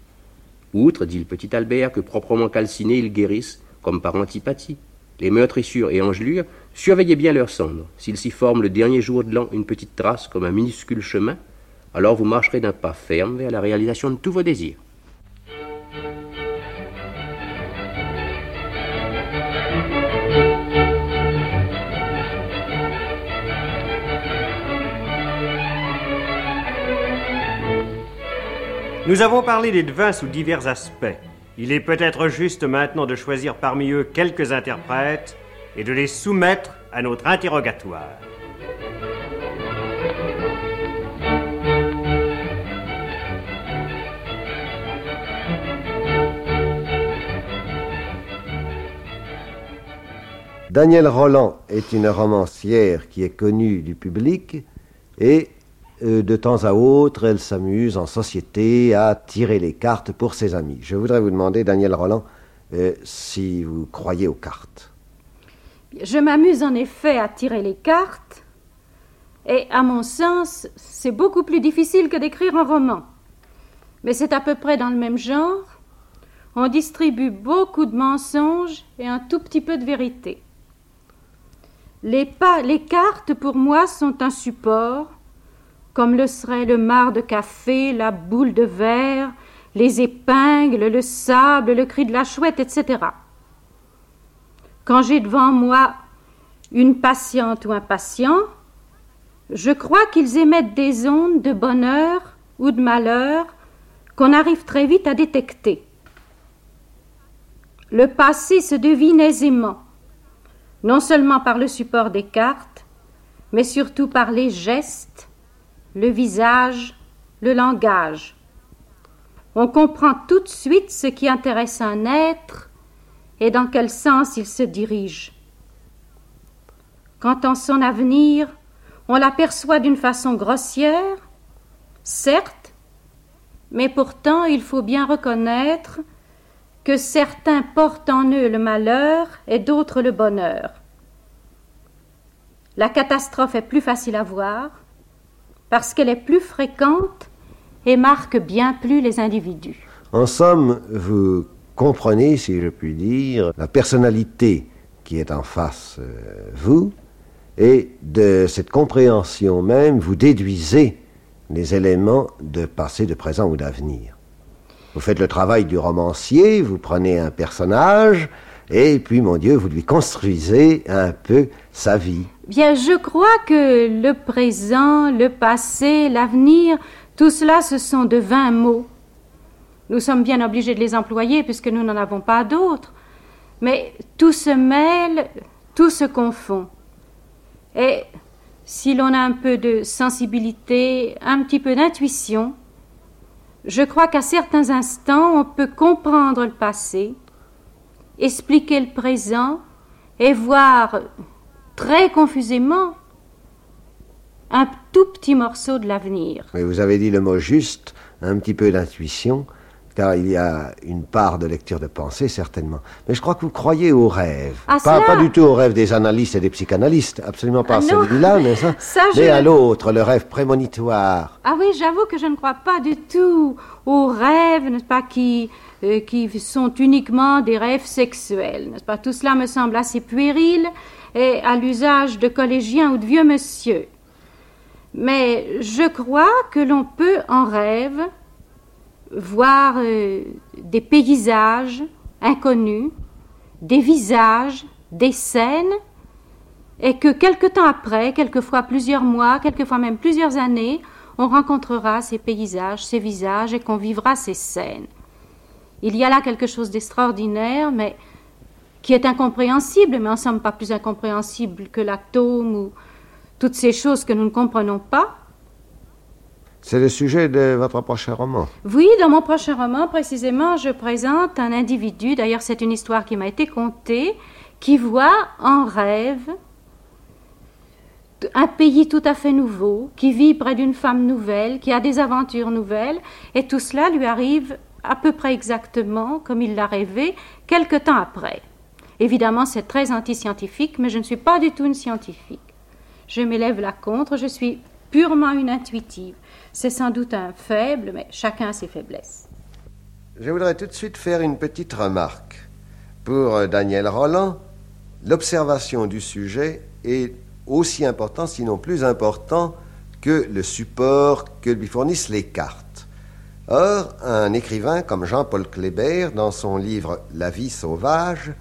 Outre, dit le petit Albert, que proprement calcinés, ils guérissent, comme par antipathie. Les meurtrissures et engelures, surveillez bien leurs cendres. S'il s'y forme le dernier jour de l'an une petite trace comme un minuscule chemin, alors vous marcherez d'un pas ferme vers la réalisation de tous vos désirs. Nous avons parlé des devins sous divers aspects. Il est peut-être juste maintenant de choisir parmi eux quelques interprètes et de les soumettre à notre interrogatoire. Danielle Roland est une romancière qui est connue du public et de temps à autre, elle s'amuse en société à tirer les cartes pour ses amis. Je voudrais vous demander, Daniel Roland, euh, si vous croyez aux cartes. Je m'amuse en effet à tirer les cartes, et à mon sens, c'est beaucoup plus difficile que d'écrire un roman. Mais c'est à peu près dans le même genre. On distribue beaucoup de mensonges et un tout petit peu de vérité. Les cartes, pour moi, sont un support, comme le serait le marc de café, la boule de verre, les épingles, le sable, le cri de la chouette, etc. Quand j'ai devant moi une patiente ou un patient, je crois qu'ils émettent des ondes de bonheur ou de malheur qu'on arrive très vite à détecter. Le passé se devine aisément, non seulement par le support des cartes, mais surtout par les gestes, le visage, le langage. On comprend tout de suite ce qui intéresse un être et dans quel sens il se dirige. Quant en son avenir, on l'aperçoit d'une façon grossière, certes, mais pourtant il faut bien reconnaître que certains portent en eux le malheur et d'autres le bonheur. La catastrophe est plus facile à voir parce qu'elle est plus fréquente et marque bien plus les individus. En somme, vous comprenez, si je puis dire, la personnalité qui est en face euh, vous, et de cette compréhension même, vous déduisez les éléments de passé, de présent ou d'avenir. Vous faites le travail du romancier, vous prenez un personnage, et puis, mon Dieu, vous lui construisez un peu sa vie. Bien, je crois que le présent, le passé, l'avenir, tout cela, ce sont de vains mots. Nous sommes bien obligés de les employer puisque nous n'en avons pas d'autres. Mais tout se mêle, tout se confond. Et si l'on a un peu de sensibilité, un petit peu d'intuition, je crois qu'à certains instants, on peut comprendre le passé, expliquer le présent et voir très confusément un tout petit morceau de l'avenir. Mais vous avez dit le mot juste, un petit peu d'intuition, car il y a une part de lecture de pensée, certainement. Mais je crois que vous croyez aux rêves. À pas, pas du tout aux rêves des analystes et des psychanalystes, absolument pas Ah celui-là, mais, ça, *laughs* Ça, je- mais à l'autre, le rêve prémonitoire. Ah oui, j'avoue que je ne crois pas du tout aux rêves, n'est-ce pas, qui, euh, qui sont uniquement des rêves sexuels, n'est-ce pas? Tout cela me semble assez puéril et à l'usage de collégiens ou de vieux monsieur. Mais je crois que l'on peut en rêve voir euh, des paysages inconnus, des visages, des scènes, et que quelque temps après, quelquefois plusieurs mois, quelquefois même plusieurs années, on rencontrera ces paysages, ces visages, et qu'on vivra ces scènes. Il y a là quelque chose d'extraordinaire, mais qui est incompréhensible, mais en somme pas plus incompréhensible que l'atome ou toutes ces choses que nous ne comprenons pas. C'est le sujet de votre prochain roman. Oui, dans mon prochain roman, précisément, je présente un individu, d'ailleurs c'est une histoire qui m'a été contée, qui voit en rêve un pays tout à fait nouveau, qui vit près d'une femme nouvelle, qui a des aventures nouvelles, et tout cela lui arrive à peu près exactement comme il l'a rêvé, quelque temps après. Évidemment, c'est très anti-scientifique, mais je ne suis pas du tout une scientifique. Je m'élève là contre, je suis purement une intuitive. C'est sans doute un faible, mais chacun a ses faiblesses. Je voudrais tout de suite faire une petite remarque. Pour euh, Daniel Roland, l'observation du sujet est aussi important, sinon plus important, que le support que lui fournissent les cartes. Or, un écrivain comme Jean-Paul Kléber, dans son livre La vie sauvage,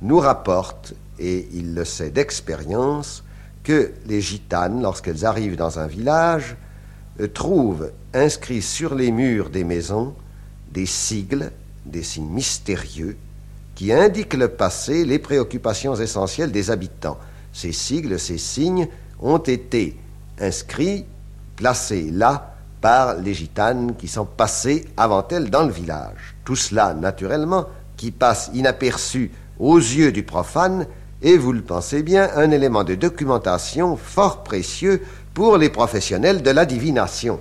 nous rapporte, et il le sait d'expérience, que les gitanes, lorsqu'elles arrivent dans un village, euh, trouvent inscrits sur les murs des maisons des sigles, des signes mystérieux, qui indiquent le passé, les préoccupations essentielles des habitants. Ces sigles, ces signes ont été inscrits, placés là par les gitanes qui sont passées avant elles dans le village. Tout cela, naturellement, qui passe inaperçu aux yeux du profane, et vous le pensez bien, un élément de documentation fort précieux pour les professionnels de la divination.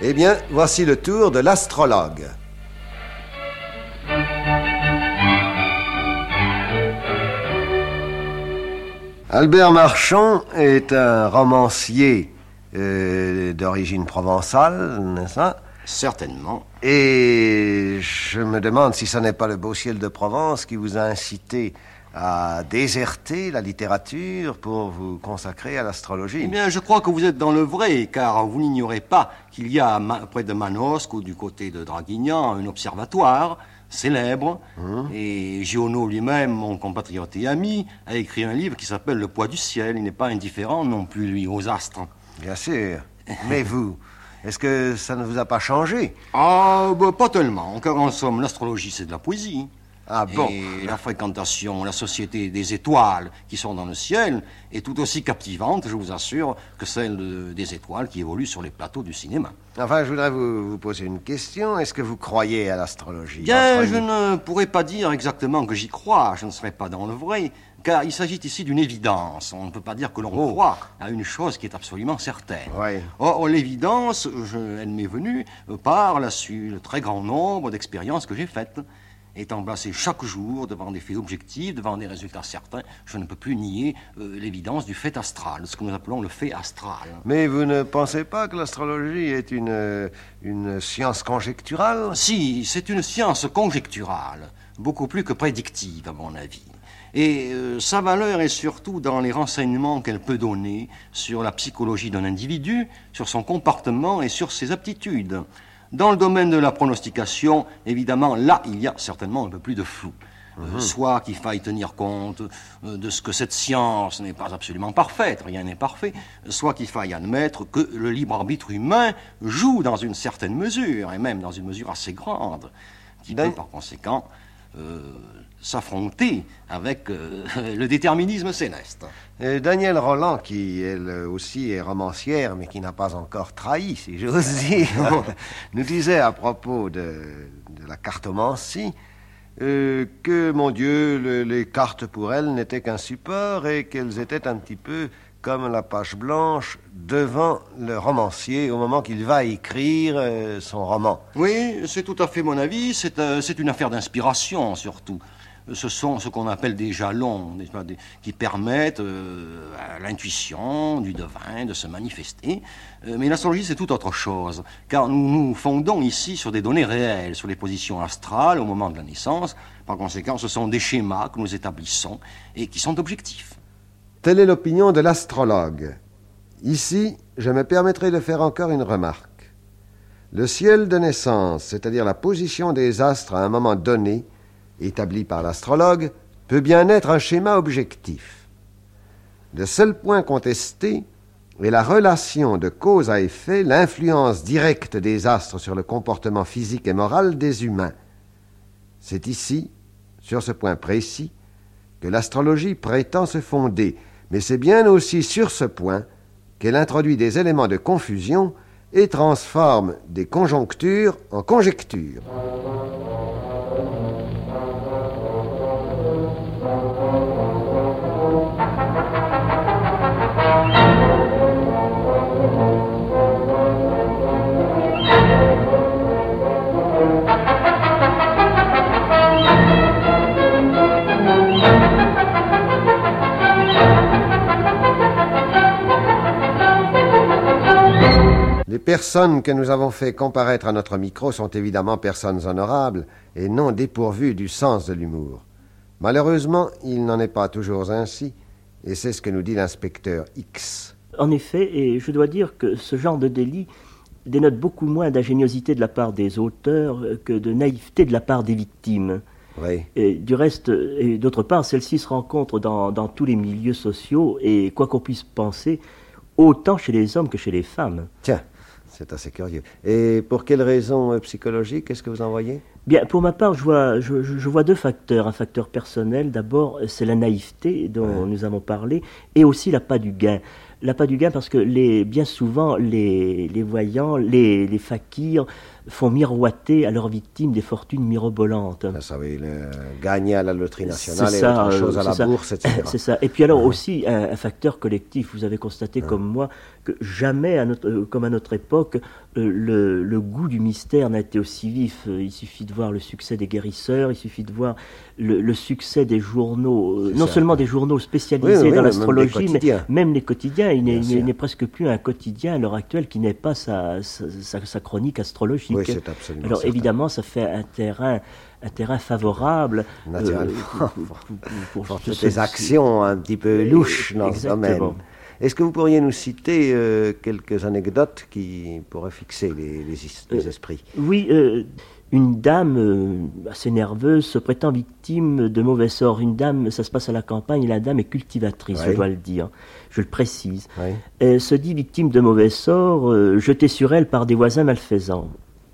Eh bien, voici le tour de l'astrologue. Albert Marchand est un romancier euh, d'origine provençale, n'est-ce pas? Certainement. Et je me demande si ce n'est pas le beau ciel de Provence qui vous a incité à déserter la littérature pour vous consacrer à l'astrologie. Eh bien, je crois que vous êtes dans le vrai, car vous n'ignorez pas qu'il y a près de Manosque ou du côté de Draguignan un observatoire célèbre. Hum. Et Giono lui-même, mon compatriote et ami, a écrit un livre qui s'appelle Le poids du ciel. Il n'est pas indifférent non plus, lui, aux astres. Bien sûr. Mais vous, est-ce que ça ne vous a pas changé? Ah, bah, pas tellement. Car en somme, l'astrologie, c'est de la poésie. Ah bon Et la fréquentation, la société des étoiles qui sont dans le ciel est tout aussi captivante, je vous assure, que celle de- des étoiles qui évoluent sur les plateaux du cinéma. Enfin, je voudrais vous, vous poser une question. Est-ce que vous croyez à l'astrologie Bien, Entre je nous. ne pourrais pas dire exactement que j'y crois, je ne serais pas dans le vrai, car il s'agit ici d'une évidence. On ne peut pas dire que l'on croit à une chose qui est absolument certaine. Oui. Or, l'évidence, je- elle m'est venue par la su- le très grand nombre d'expériences que j'ai faites. Étant placé chaque jour devant des faits objectifs, devant des résultats certains, je ne peux plus nier euh, l'évidence du fait astral, ce que nous appelons le fait astral. Mais vous ne pensez pas que l'astrologie est une, euh, une science conjecturale? Si, c'est une science conjecturale, beaucoup plus que prédictive, à mon avis. Et euh, sa valeur est surtout dans les renseignements qu'elle peut donner sur la psychologie d'un individu, sur son comportement et sur ses aptitudes. Dans le domaine de la pronostication, évidemment, là, il y a certainement un peu plus de flou. Euh, soit qu'il faille tenir compte euh, de ce que cette science n'est pas absolument parfaite, rien n'est parfait, soit qu'il faille admettre que le libre arbitre humain joue dans une certaine mesure, et même dans une mesure assez grande, qui peut par conséquent s'affronter avec euh, *laughs* le déterminisme céleste. Euh, Daniel Roland, qui elle aussi est romancière, mais qui n'a pas encore trahi, si j'ose *laughs* dire, *laughs* nous disait à propos de, de la cartomancie euh, que, mon Dieu, le- les cartes pour elle n'étaient qu'un support et qu'elles étaient un petit peu comme la page blanche devant le romancier au moment qu'il va écrire euh, son roman. Oui, c'est tout à fait mon avis. C'est euh, c'est une affaire d'inspiration, surtout. Ce sont ce qu'on appelle des jalons, qui permettent euh, à l'intuition du devin de se manifester. Mais l'astrologie, c'est tout autre chose. Car nous nous fondons ici sur des données réelles, sur les positions astrales au moment de la naissance. Par conséquent, ce sont des schémas que nous établissons et qui sont objectifs. Telle est l'opinion de l'astrologue. Ici, je me permettrai de faire encore une remarque. Le ciel de naissance, c'est-à-dire la position des astres à un moment donné, établi par l'astrologue, peut bien être un schéma objectif. Le seul point contesté est la relation de cause à effet, l'influence directe des astres sur le comportement physique et moral des humains. C'est ici, sur ce point précis, que l'astrologie prétend se fonder, mais c'est bien aussi sur ce point qu'elle introduit des éléments de confusion et transforme des conjonctures en conjectures. Les personnes que nous avons fait comparaître à notre micro sont évidemment personnes honorables et non dépourvues du sens de l'humour. Malheureusement, il n'en est pas toujours ainsi, et c'est ce que nous dit l'inspecteur X. En effet, et je dois dire que ce genre de délit dénote beaucoup moins d'ingéniosité de la part des auteurs que de naïveté de la part des victimes. Oui. Et du reste, et d'autre part, celle-ci se rencontre dans, dans tous les milieux sociaux et, quoi qu'on puisse penser, autant chez les hommes que chez les femmes. Tiens, c'est assez curieux. Et pour quelles raisons euh, psychologiques est-ce que vous en voyez? Bien, pour ma part, je vois, je, je vois deux facteurs. Un facteur personnel, d'abord, c'est la naïveté dont nous avons parlé, et aussi l'appât du gain. L'appât du gain parce que les, bien souvent, les, les voyants, les, les fakirs font miroiter à leurs victimes des fortunes mirobolantes. Ça, oui, le, gagner à la loterie nationale et ça, autre chose euh, à la ça. bourse, etc. C'est ça. Et puis alors Ouais. aussi un, un facteur collectif. Vous avez constaté comme moi que jamais, à notre, euh, comme à notre époque, euh, le, le goût du mystère n'a été aussi vif. Il suffit de voir le succès des guérisseurs, il suffit de voir le, le succès des journaux, euh, non ça. seulement des journaux spécialisés Oui, oui, dans l'astrologie, mais même les quotidiens. Il n'est- presque plus un quotidien à l'heure actuelle qui n'est pas sa, sa, sa- sa chronique astrologique. Oui, c'est absolument Alors certain. évidemment, ça fait un terrain, un terrain favorable euh, pour, pour- pour- pour toutes ce- les actions un petit peu louches dans ce domaine. Est-ce que vous pourriez nous citer euh, quelques anecdotes qui pourraient fixer les, les is- les Euh, esprits? Oui, euh, une dame assez nerveuse se prétend victime de mauvais sorts. Une dame, ça se passe à la campagne, et la dame est cultivatrice, Oui. je dois le dire. Je le précise. Oui. Elle se dit victime de mauvais sorts, euh, jetée sur elle par des voisins malfaisants.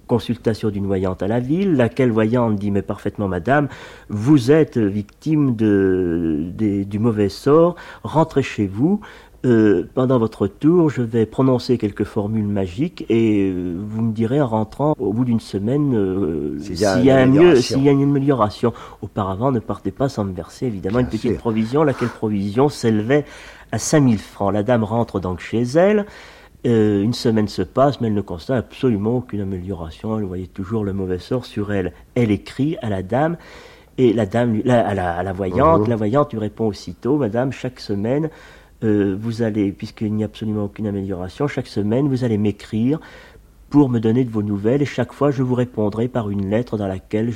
Consultation d'une voyante à la ville, laquelle voyante dit mais parfaitement madame, vous êtes victime de, du mauvais sort, rentrez chez vous, euh, pendant votre tour, je vais prononcer quelques formules magiques et euh, vous me direz en rentrant au bout d'une semaine euh, S'il y a y, une amélioration. s'il y a une amélioration. Auparavant, ne partez pas sans me verser évidemment Bien une petite sûr. provision, laquelle provision s'élevait à 5000 francs. La dame rentre donc chez elle. Euh, une semaine se passe, mais elle ne constate absolument aucune amélioration. Elle voyait toujours le mauvais sort sur elle. Elle écrit à la dame, et la dame, lui- la- à, la, à la voyante, Mhm. la voyante lui répond aussitôt, Madame, chaque semaine, euh, vous allez, puisqu'il n'y a absolument aucune amélioration, chaque semaine, vous allez m'écrire pour me donner de vos nouvelles, et chaque fois, je vous répondrai par une lettre dans laquelle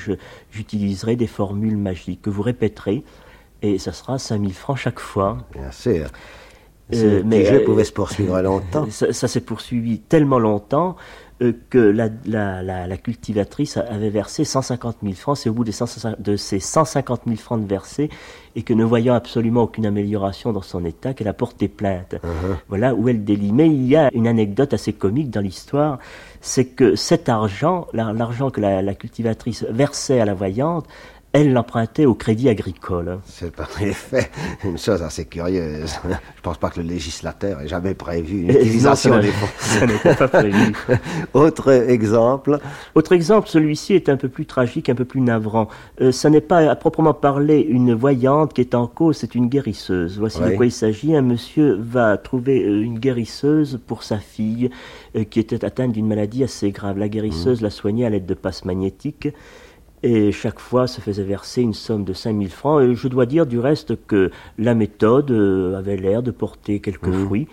j'utiliserai des formules magiques que vous répéterez, et ça sera 5000 francs chaque fois. Bien sûr. Euh, mais, petit jeu euh, pouvait se poursuivre *laughs* longtemps. Ça, ça s'est poursuivi tellement longtemps euh, que la, la- la- la cultivatrice avait versé 150 000 francs. C'est au bout des 150 de ces 150 000 francs de versés et que ne voyant absolument aucune amélioration dans son état, qu'elle a porté plainte. Uh-huh. Voilà où elle délie. Mais il y a une anecdote assez comique dans l'histoire, c'est que cet argent, la- l'argent que la, la cultivatrice versait à la voyante, elle l'empruntait au crédit agricole. C'est en effet une chose assez curieuse. Je pense pas que le législateur ait jamais prévu une Euh, non, utilisation des fonds. *laughs* ça n'était pas prévu. *laughs* Autre exemple. Autre exemple, celui-ci est un peu plus tragique, un peu plus navrant. Euh, ça n'est pas à proprement parler une voyante qui est en cause, c'est une guérisseuse. Voici de quoi il s'agit. Un monsieur va trouver euh, une guérisseuse pour sa fille euh, qui était atteinte d'une maladie assez grave. La guérisseuse Mmh. la soignait à l'aide de passes magnétiques et chaque fois se faisait verser une somme de 5000 francs. Et je dois dire du reste que la méthode euh, avait l'air de porter quelques Mmh. fruits.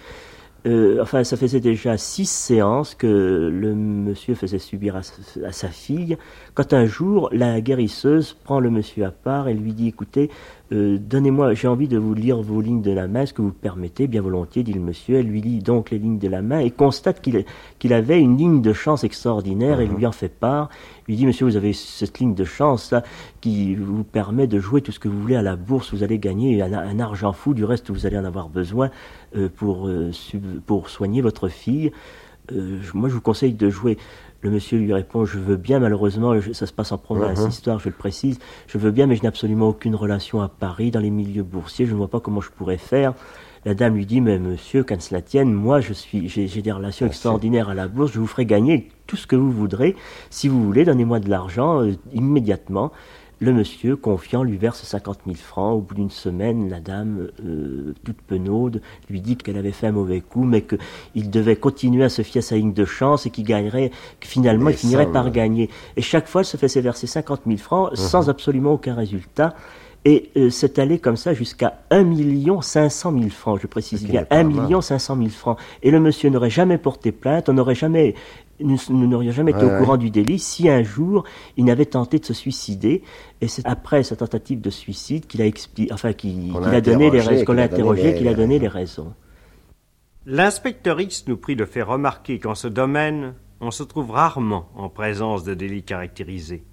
Euh, enfin, ça faisait déjà six séances que le monsieur faisait subir à, sa- à sa fille, quand un jour, la guérisseuse prend le monsieur à part et lui dit, écoutez, euh, donnez-moi, j'ai envie de vous lire vos lignes de la main, est-ce que vous permettez Bien volontiers, dit le monsieur. Elle lui lit donc les lignes de la main et constate qu'il avait une ligne de chance extraordinaire et lui en fait part. Il lui dit, monsieur, vous avez cette ligne de chance là qui vous permet de jouer tout ce que vous voulez à la bourse, vous allez gagner un, un argent fou, du reste vous allez en avoir besoin euh, pour, euh, sub- pour soigner votre fille. Euh, moi, je vous conseille de jouer. Le monsieur lui répond Je veux bien, malheureusement, je- ça se passe en province, Mhm. histoire, je le précise. Je veux bien, mais je n'ai absolument aucune relation à Paris, dans les milieux boursiers. Je ne vois pas comment je pourrais faire. La dame lui dit Mais monsieur, qu'à cela tienne, moi, je suis, j'ai j'ai des relations extraordinaires à la bourse, je vous ferai gagner tout ce que vous voudrez. Si vous voulez, donnez-moi de l'argent euh, immédiatement. Le monsieur, confiant, lui verse 50 000 francs. Au bout d'une semaine, la dame, euh, toute penaude, lui dit qu'elle avait fait un mauvais coup, mais qu'il devait continuer à se fier à sa ligne de chance et qu'il gagnerait, que finalement, Et il finirait ça, par ouais. gagner. Et chaque fois, elle se faisait verser 50 000 francs Mhm. sans absolument aucun résultat. Et euh, c'est allé comme ça jusqu'à 1 500 000 francs, je précise bien, n'est pas 1 mal. 500 000 francs. Et le monsieur n'aurait jamais porté plainte, on n'aurait jamais, nous nous n'aurions jamais été Ouais, au ouais. courant du délit si un jour il n'avait tenté de se suicider. Et c'est après sa tentative de suicide qu'il a expliqué, enfin, qu'il Qu'on qu'il a a donné les interrogé, raisons, qu'on l'a a donné interrogé, les- qu'il a donné les raisons. raisons. L'inspecteur X nous prie de faire remarquer qu'en ce domaine, on se trouve rarement en présence de délits caractérisés,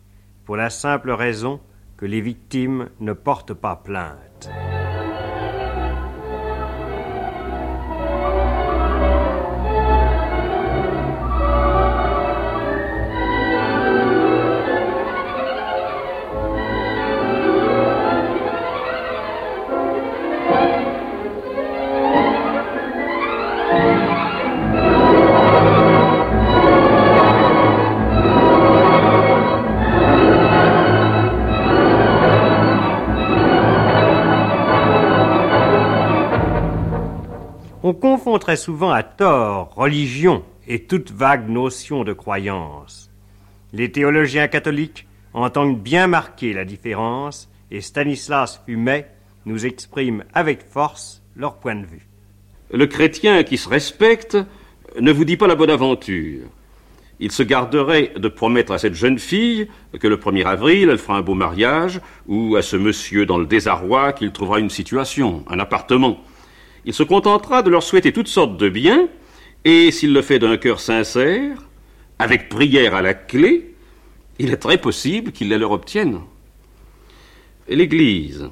pour la simple raison que les victimes ne portent pas plainte. On confond très souvent à tort religion et toute vague notion de croyance. Les théologiens catholiques entendent bien marquer la différence et Stanislas Fumet nous exprime avec force leur point de vue. Le chrétien qui se respecte ne vous dit pas la bonne aventure. Il se garderait de promettre à cette jeune fille que le 1er avril, elle fera un beau mariage, ou à ce monsieur dans le désarroi qu'il trouvera une situation, un appartement. Il se contentera de leur souhaiter toutes sortes de biens, et s'il le fait d'un cœur sincère, avec prière à la clé, il est très possible qu'il les leur obtienne. L'Église,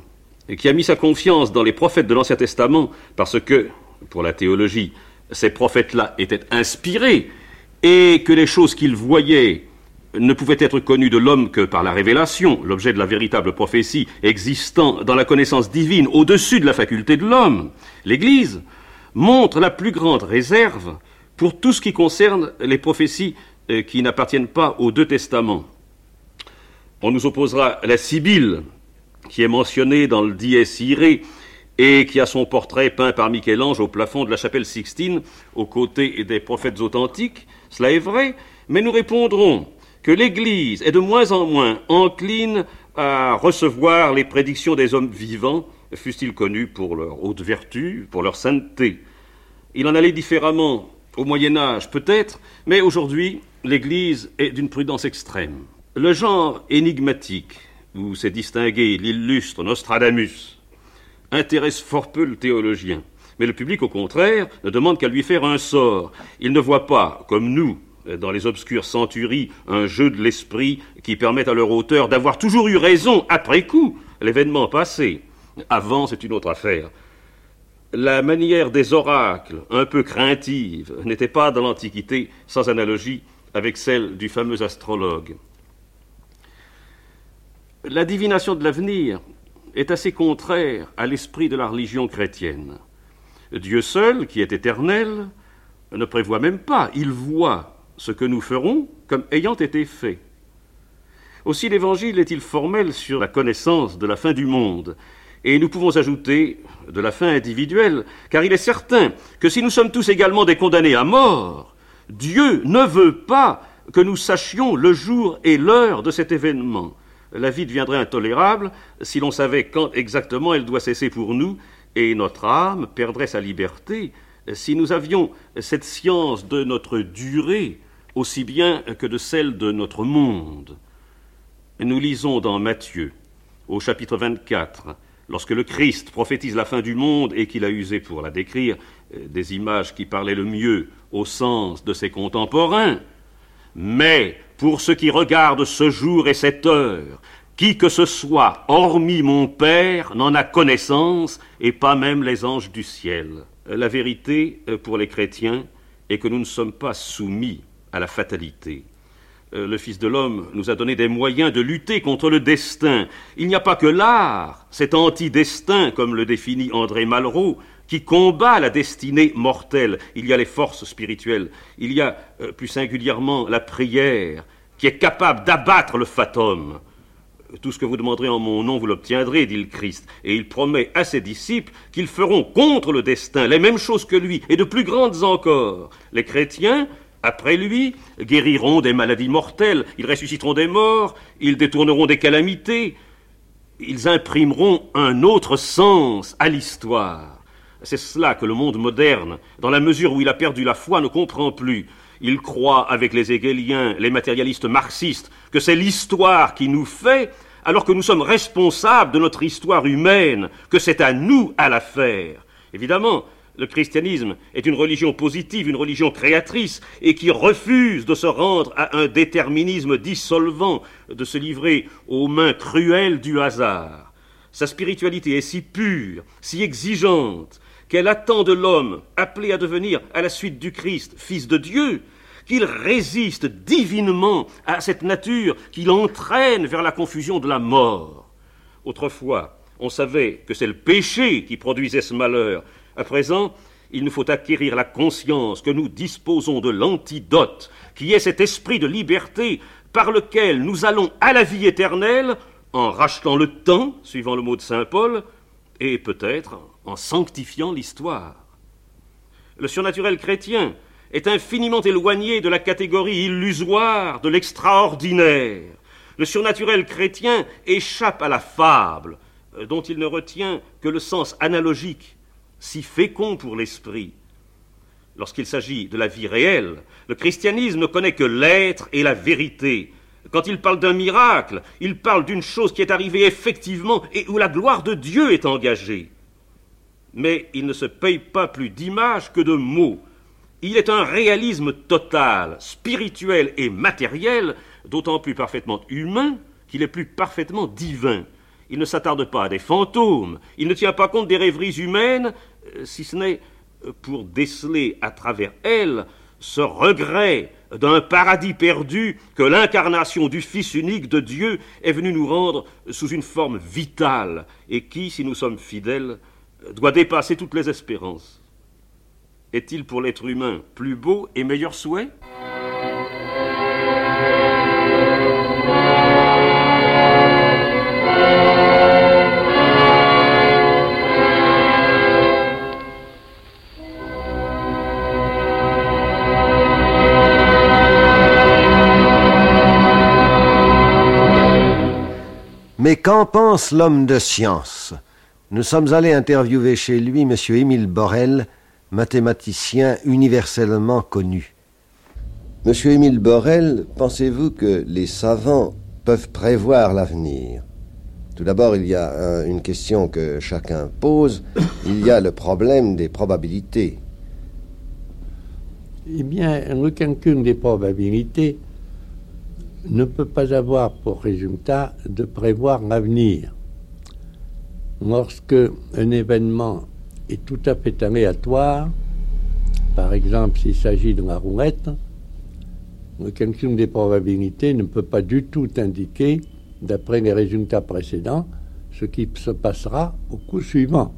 qui a mis sa confiance dans les prophètes de l'Ancien Testament, parce que, pour la théologie, ces prophètes-là étaient inspirés, et que les choses qu'ils voyaient ne pouvaient être connues de l'homme que par la révélation, l'objet de la véritable prophétie existant dans la connaissance divine au-dessus de la faculté de l'homme, l'Église montre la plus grande réserve pour tout ce qui concerne les prophéties euh, qui n'appartiennent pas aux deux testaments. On nous opposera la Sibylle, qui est mentionnée dans le Dies Irae, et qui a son portrait peint par Michel-Ange au plafond de la chapelle Sixtine, aux côtés des prophètes authentiques. Cela est vrai, mais nous répondrons que l'Église est de moins en moins encline à recevoir les prédictions des hommes vivants, fussent-ils connus pour leur haute vertu, pour leur sainteté. Il en allait différemment au Moyen Âge, peut-être, mais aujourd'hui, l'Église est d'une prudence extrême. Le genre énigmatique, où s'est distingué l'illustre Nostradamus, intéresse fort peu le théologien. Mais le public, au contraire, ne demande qu'à lui faire un sort. Il ne voit pas, comme nous, dans les obscures centuries, un jeu de l'esprit qui permet à leur auteur d'avoir toujours eu raison après coup, l'événement passé. Avant, c'est une autre affaire. La manière des oracles, un peu craintive, n'était pas dans l'Antiquité sans analogie avec celle du fameux astrologue. La divination de l'avenir est assez contraire à l'esprit de la religion chrétienne. Dieu seul, qui est éternel, ne prévoit même pas, il voit ce que nous ferons comme ayant été fait. Aussi l'Évangile est-il formel sur la connaissance de la fin du monde, et nous pouvons ajouter de la fin individuelle, car il est certain que si nous sommes tous également des condamnés à mort, Dieu ne veut pas que nous sachions le jour et l'heure de cet événement. La vie deviendrait intolérable si l'on savait quand exactement elle doit cesser pour nous, et notre âme perdrait sa liberté si nous avions cette science de notre durée aussi bien que de celle de notre monde. Nous lisons dans Matthieu, au chapitre 24, lorsque le Christ prophétise la fin du monde et qu'il a usé pour la décrire des images qui parlaient le mieux au sens de ses contemporains. Mais pour ce qui regarde ce jour et cette heure, qui que ce soit, hormis mon Père, n'en a connaissance, et pas même les anges du ciel. La vérité, euh, pour les chrétiens, est que nous ne sommes pas soumis à la fatalité. Euh, le Fils de l'homme nous a donné des moyens de lutter contre le destin. Il n'y a pas que l'art, cet anti-destin, comme le définit André Malraux, qui combat la destinée mortelle. Il y a les forces spirituelles, il y a euh, plus singulièrement la prière, qui est capable d'abattre le fatum. Tout ce que vous demanderez en mon nom, vous l'obtiendrez, dit le Christ. Et il promet à ses disciples qu'ils feront contre le destin les mêmes choses que lui, et de plus grandes encore. Les chrétiens, après lui, guériront des maladies mortelles, ils ressusciteront des morts, ils détourneront des calamités, ils imprimeront un autre sens à l'histoire. C'est cela que le monde moderne, dans la mesure où il a perdu la foi, ne comprend plus. Il croit, avec les hegéliens, les matérialistes marxistes, que c'est l'histoire qui nous fait, alors que nous sommes responsables de notre histoire humaine, que c'est à nous à la faire. Évidemment, le christianisme est une religion positive, une religion créatrice, et qui refuse de se rendre à un déterminisme dissolvant, de se livrer aux mains cruelles du hasard. Sa spiritualité est si pure, si exigeante, qu'elle attend de l'homme, appelé à devenir, à la suite du Christ, fils de Dieu, qu'il résiste divinement à cette nature qui l'entraîne vers la confusion de la mort. Autrefois, on savait que c'est le péché qui produisait ce malheur. À présent, il nous faut acquérir la conscience que nous disposons de l'antidote, qui est cet esprit de liberté par lequel nous allons à la vie éternelle en rachetant le temps, suivant le mot de Saint Paul, et peut-être en sanctifiant l'histoire. Le surnaturel chrétien est infiniment éloigné de la catégorie illusoire de l'extraordinaire. Le surnaturel chrétien échappe à la fable, euh, dont il ne retient que le sens analogique, si fécond pour l'esprit. Lorsqu'il s'agit de la vie réelle, le christianisme ne connaît que l'être et la vérité. Quand il parle d'un miracle, il parle d'une chose qui est arrivée effectivement et où la gloire de Dieu est engagée. Mais il ne se paye pas plus d'images que de mots. Il est un réalisme total, spirituel et matériel, d'autant plus parfaitement humain qu'il est plus parfaitement divin. Il ne s'attarde pas à des fantômes, il ne tient pas compte des rêveries humaines, euh, si ce n'est euh, pour déceler à travers elles ce regret d'un paradis perdu que l'incarnation du Fils unique de Dieu est venue nous rendre sous une forme vitale et qui, si nous sommes fidèles, doit dépasser toutes les espérances. Est-il pour l'être humain plus beau et meilleur souhait? Mais qu'en pense l'homme de science? Nous sommes allés interviewer chez lui M. Émile Borel, mathématicien universellement connu. Monsieur Émile Borel, pensez-vous que les savants peuvent prévoir l'avenir? Tout d'abord, il y a une question que chacun pose, *coughs* il y a le problème des probabilités. Eh bien, le calcul des probabilités ne peut pas avoir pour résultat de prévoir l'avenir. Lorsque un événement est tout à fait aléatoire, par exemple s'il s'agit de la roulette, le calcul des probabilités ne peut pas du tout indiquer, d'après les résultats précédents, ce qui se passera au coup suivant.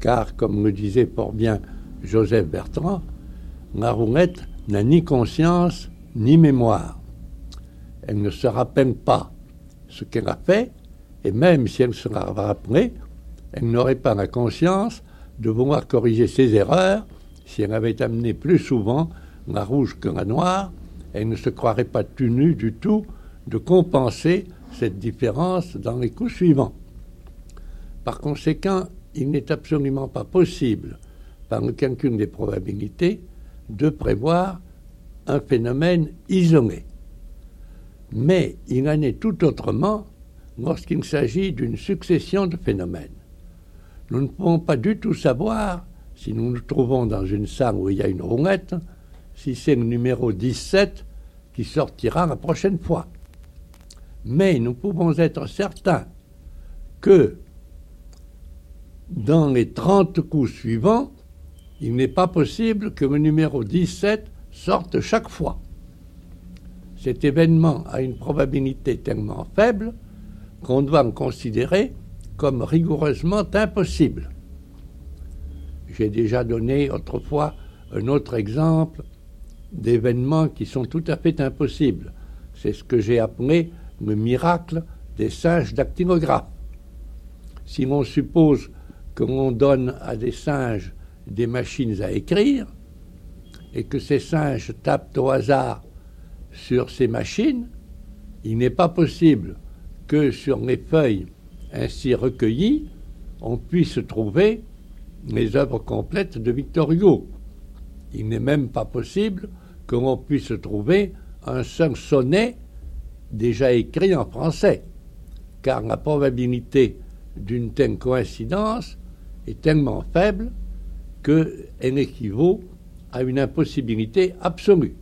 Car, comme le disait fort bien Joseph Bertrand, la roulette n'a ni conscience ni mémoire elle ne se rappelle pas ce qu'elle a fait, et même si elle se rappelait, elle n'aurait pas la conscience de vouloir corriger ses erreurs si elle avait amené plus souvent la rouge que la noire, elle ne se croirait pas tenue du tout de compenser cette différence dans les coups suivants. Par conséquent, il n'est absolument pas possible, par le des probabilités, de prévoir un phénomène isolé. Mais il en est tout autrement lorsqu'il s'agit d'une succession de phénomènes. Nous ne pouvons pas du tout savoir, si nous nous trouvons dans une salle où il y a une roulette, si c'est le numéro 17 qui sortira la prochaine fois. Mais nous pouvons être certains que dans les 30 coups suivants, il n'est pas possible que le numéro 17 sorte chaque fois cet événement a une probabilité tellement faible qu'on doit le considérer comme rigoureusement impossible. J'ai déjà donné autrefois un autre exemple d'événements qui sont tout à fait impossibles. C'est ce que j'ai appelé le miracle des singes dactylographes. Si l'on suppose que l'on donne à des singes des machines à écrire et que ces singes tapent au hasard sur ces machines, il n'est pas possible que sur les feuilles ainsi recueillies, on puisse trouver les œuvres complètes de Victor Hugo. Il n'est même pas possible que l'on puisse trouver un seul sonnet déjà écrit en français, car la probabilité d'une telle coïncidence est tellement faible qu'elle équivaut à une impossibilité absolue.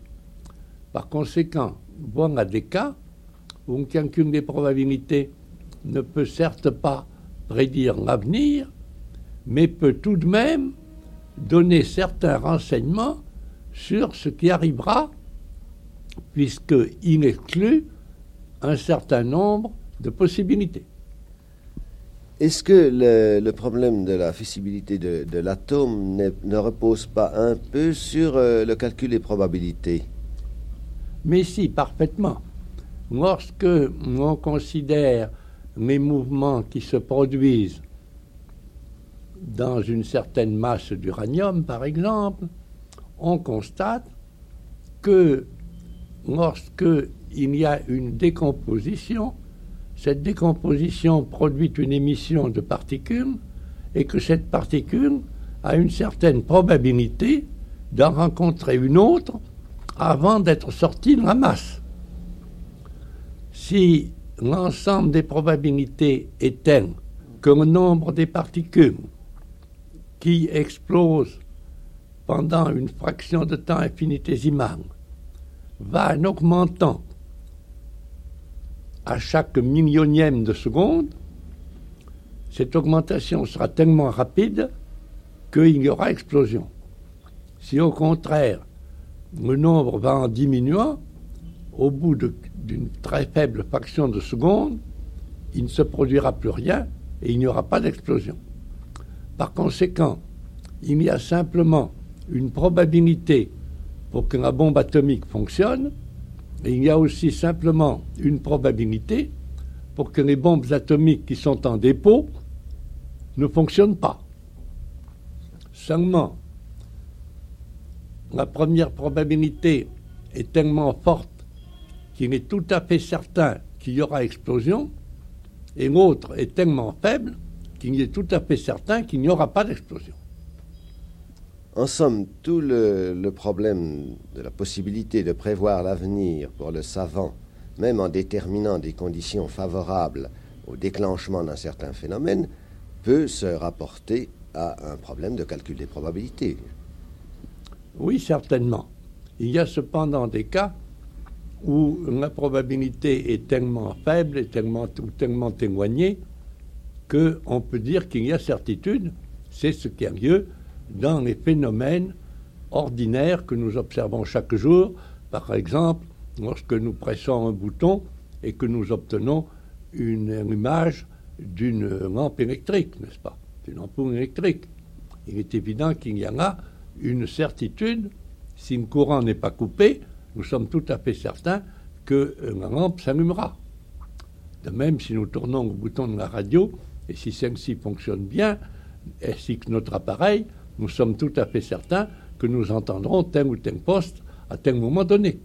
Par conséquent, voilà des cas où un calcul des probabilités ne peut certes pas prédire l'avenir, mais peut tout de même donner certains renseignements sur ce qui arrivera, puisqu'il exclut un certain nombre de possibilités. Est-ce que le, problème de la fissibilité de, l'atome ne, repose pas un peu sur euh, le calcul des probabilités? Mais si, parfaitement. Lorsque l'on considère les mouvements qui se produisent dans une certaine masse d'uranium, par exemple, on constate que lorsque il y a une décomposition, cette décomposition produit une émission de particules et que cette particule a une certaine probabilité d'en rencontrer une autre avant d'être sortie de la masse. Si l'ensemble des probabilités est tel que le nombre des particules qui explosent pendant une fraction de temps infinitésimale va en augmentant à chaque millionième de seconde, cette augmentation sera tellement rapide qu'il y aura explosion. Si au contraire, le nombre va en diminuant, au bout d'une très faible fraction de seconde, il ne se produira plus rien et il n'y aura pas d'explosion. Par conséquent, il y a simplement une probabilité pour que la bombe atomique fonctionne, et il y a aussi simplement une probabilité pour que les bombes atomiques qui sont en dépôt ne fonctionnent pas. Seulement, la première probabilité est tellement forte qu'il est tout à fait certain qu'il y aura explosion, et l'autre est tellement faible qu'il est tout à fait certain qu'il n'y aura pas d'explosion. En somme, tout le, problème de la possibilité de prévoir l'avenir pour le savant, même en déterminant des conditions favorables au déclenchement d'un certain phénomène, peut se rapporter à un problème de calcul des probabilités. Oui, certainement. Il y a cependant des cas où la probabilité est tellement faible et tellement, tellement éloignée qu'on peut dire qu'il y a certitude. C'est ce qui a lieu dans les phénomènes ordinaires que nous observons chaque jour. Par exemple, lorsque nous pressons un bouton et que nous obtenons une image d'une lampe électrique, n'est-ce pas? D'une ampoule électrique. Il est évident qu'il y en a une certitude. Si le courant n'est pas coupé, nous sommes tout à fait certains que la lampe s'allumera. De même, si nous tournons le bouton de la radio, et si celle-ci fonctionne bien, ainsi que notre appareil, nous sommes tout à fait certains que nous entendrons tel ou tel poste à tel moment donné.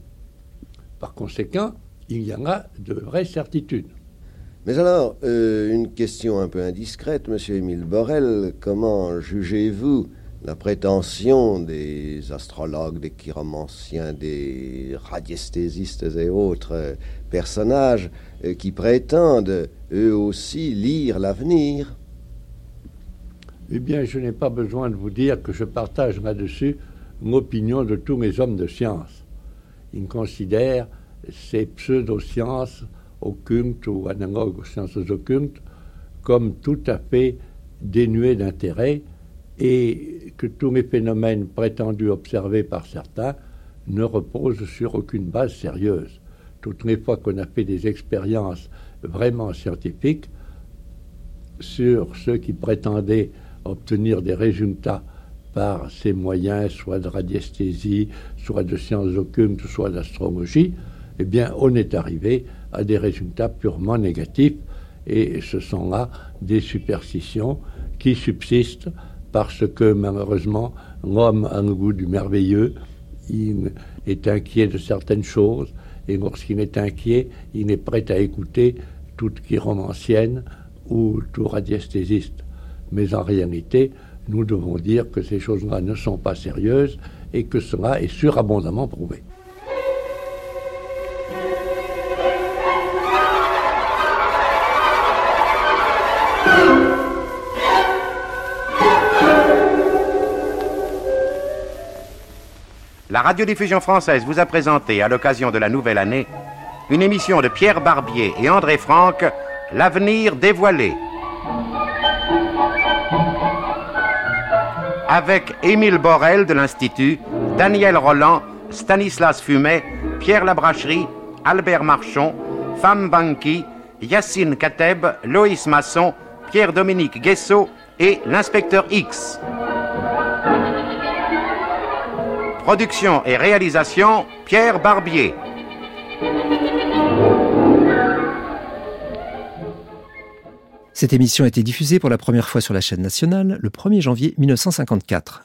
Par conséquent, il y en a de vraies certitudes. Mais alors, euh, une question un peu indiscrète, Monsieur Émile Borel, comment jugez-vous la prétention des astrologues, des chiromanciens, des radiesthésistes et autres personnages euh, qui prétendent eux aussi lire l'avenir eh bien, je n'ai pas besoin de vous dire que je partage là-dessus l'opinion de tous mes hommes de science. Ils considèrent ces pseudosciences occultes ou analogues aux sciences occultes comme tout à fait dénuées d'intérêt et que tous mes phénomènes prétendus observés par certains ne reposent sur aucune base sérieuse. Toutes les fois qu'on a fait des expériences vraiment scientifiques sur ceux qui prétendaient obtenir des résultats par ces moyens, soit de radiesthésie, soit de sciences occultes, soit d'astrologie, eh bien, on est arrivé à des résultats purement négatifs. Et ce sont là des superstitions qui subsistent parce que malheureusement, l'homme a le goût du merveilleux, il est inquiet de certaines choses, et lorsqu'il est inquiet, il est prêt à écouter toute chiromancienne ou tout radiesthésiste mais en réalité, nous devons dire que ces choses-là ne sont pas sérieuses et que cela est surabondamment prouvé. La radiodiffusion française vous a présenté, à l'occasion de la nouvelle année, une émission de Pierre Barbier et André Franck, L'avenir dévoilé. avec Émile Borel de l'Institut, Daniel Roland, Stanislas Fumet, Pierre Labracherie, Albert Marchon, Fam Banki, Yacine Kateb, Loïs Masson, Pierre-Dominique Guessot et l'inspecteur X. Production et réalisation, Pierre Barbier. Cette émission a été diffusée pour la première fois sur la chaîne nationale le 1er janvier 1954.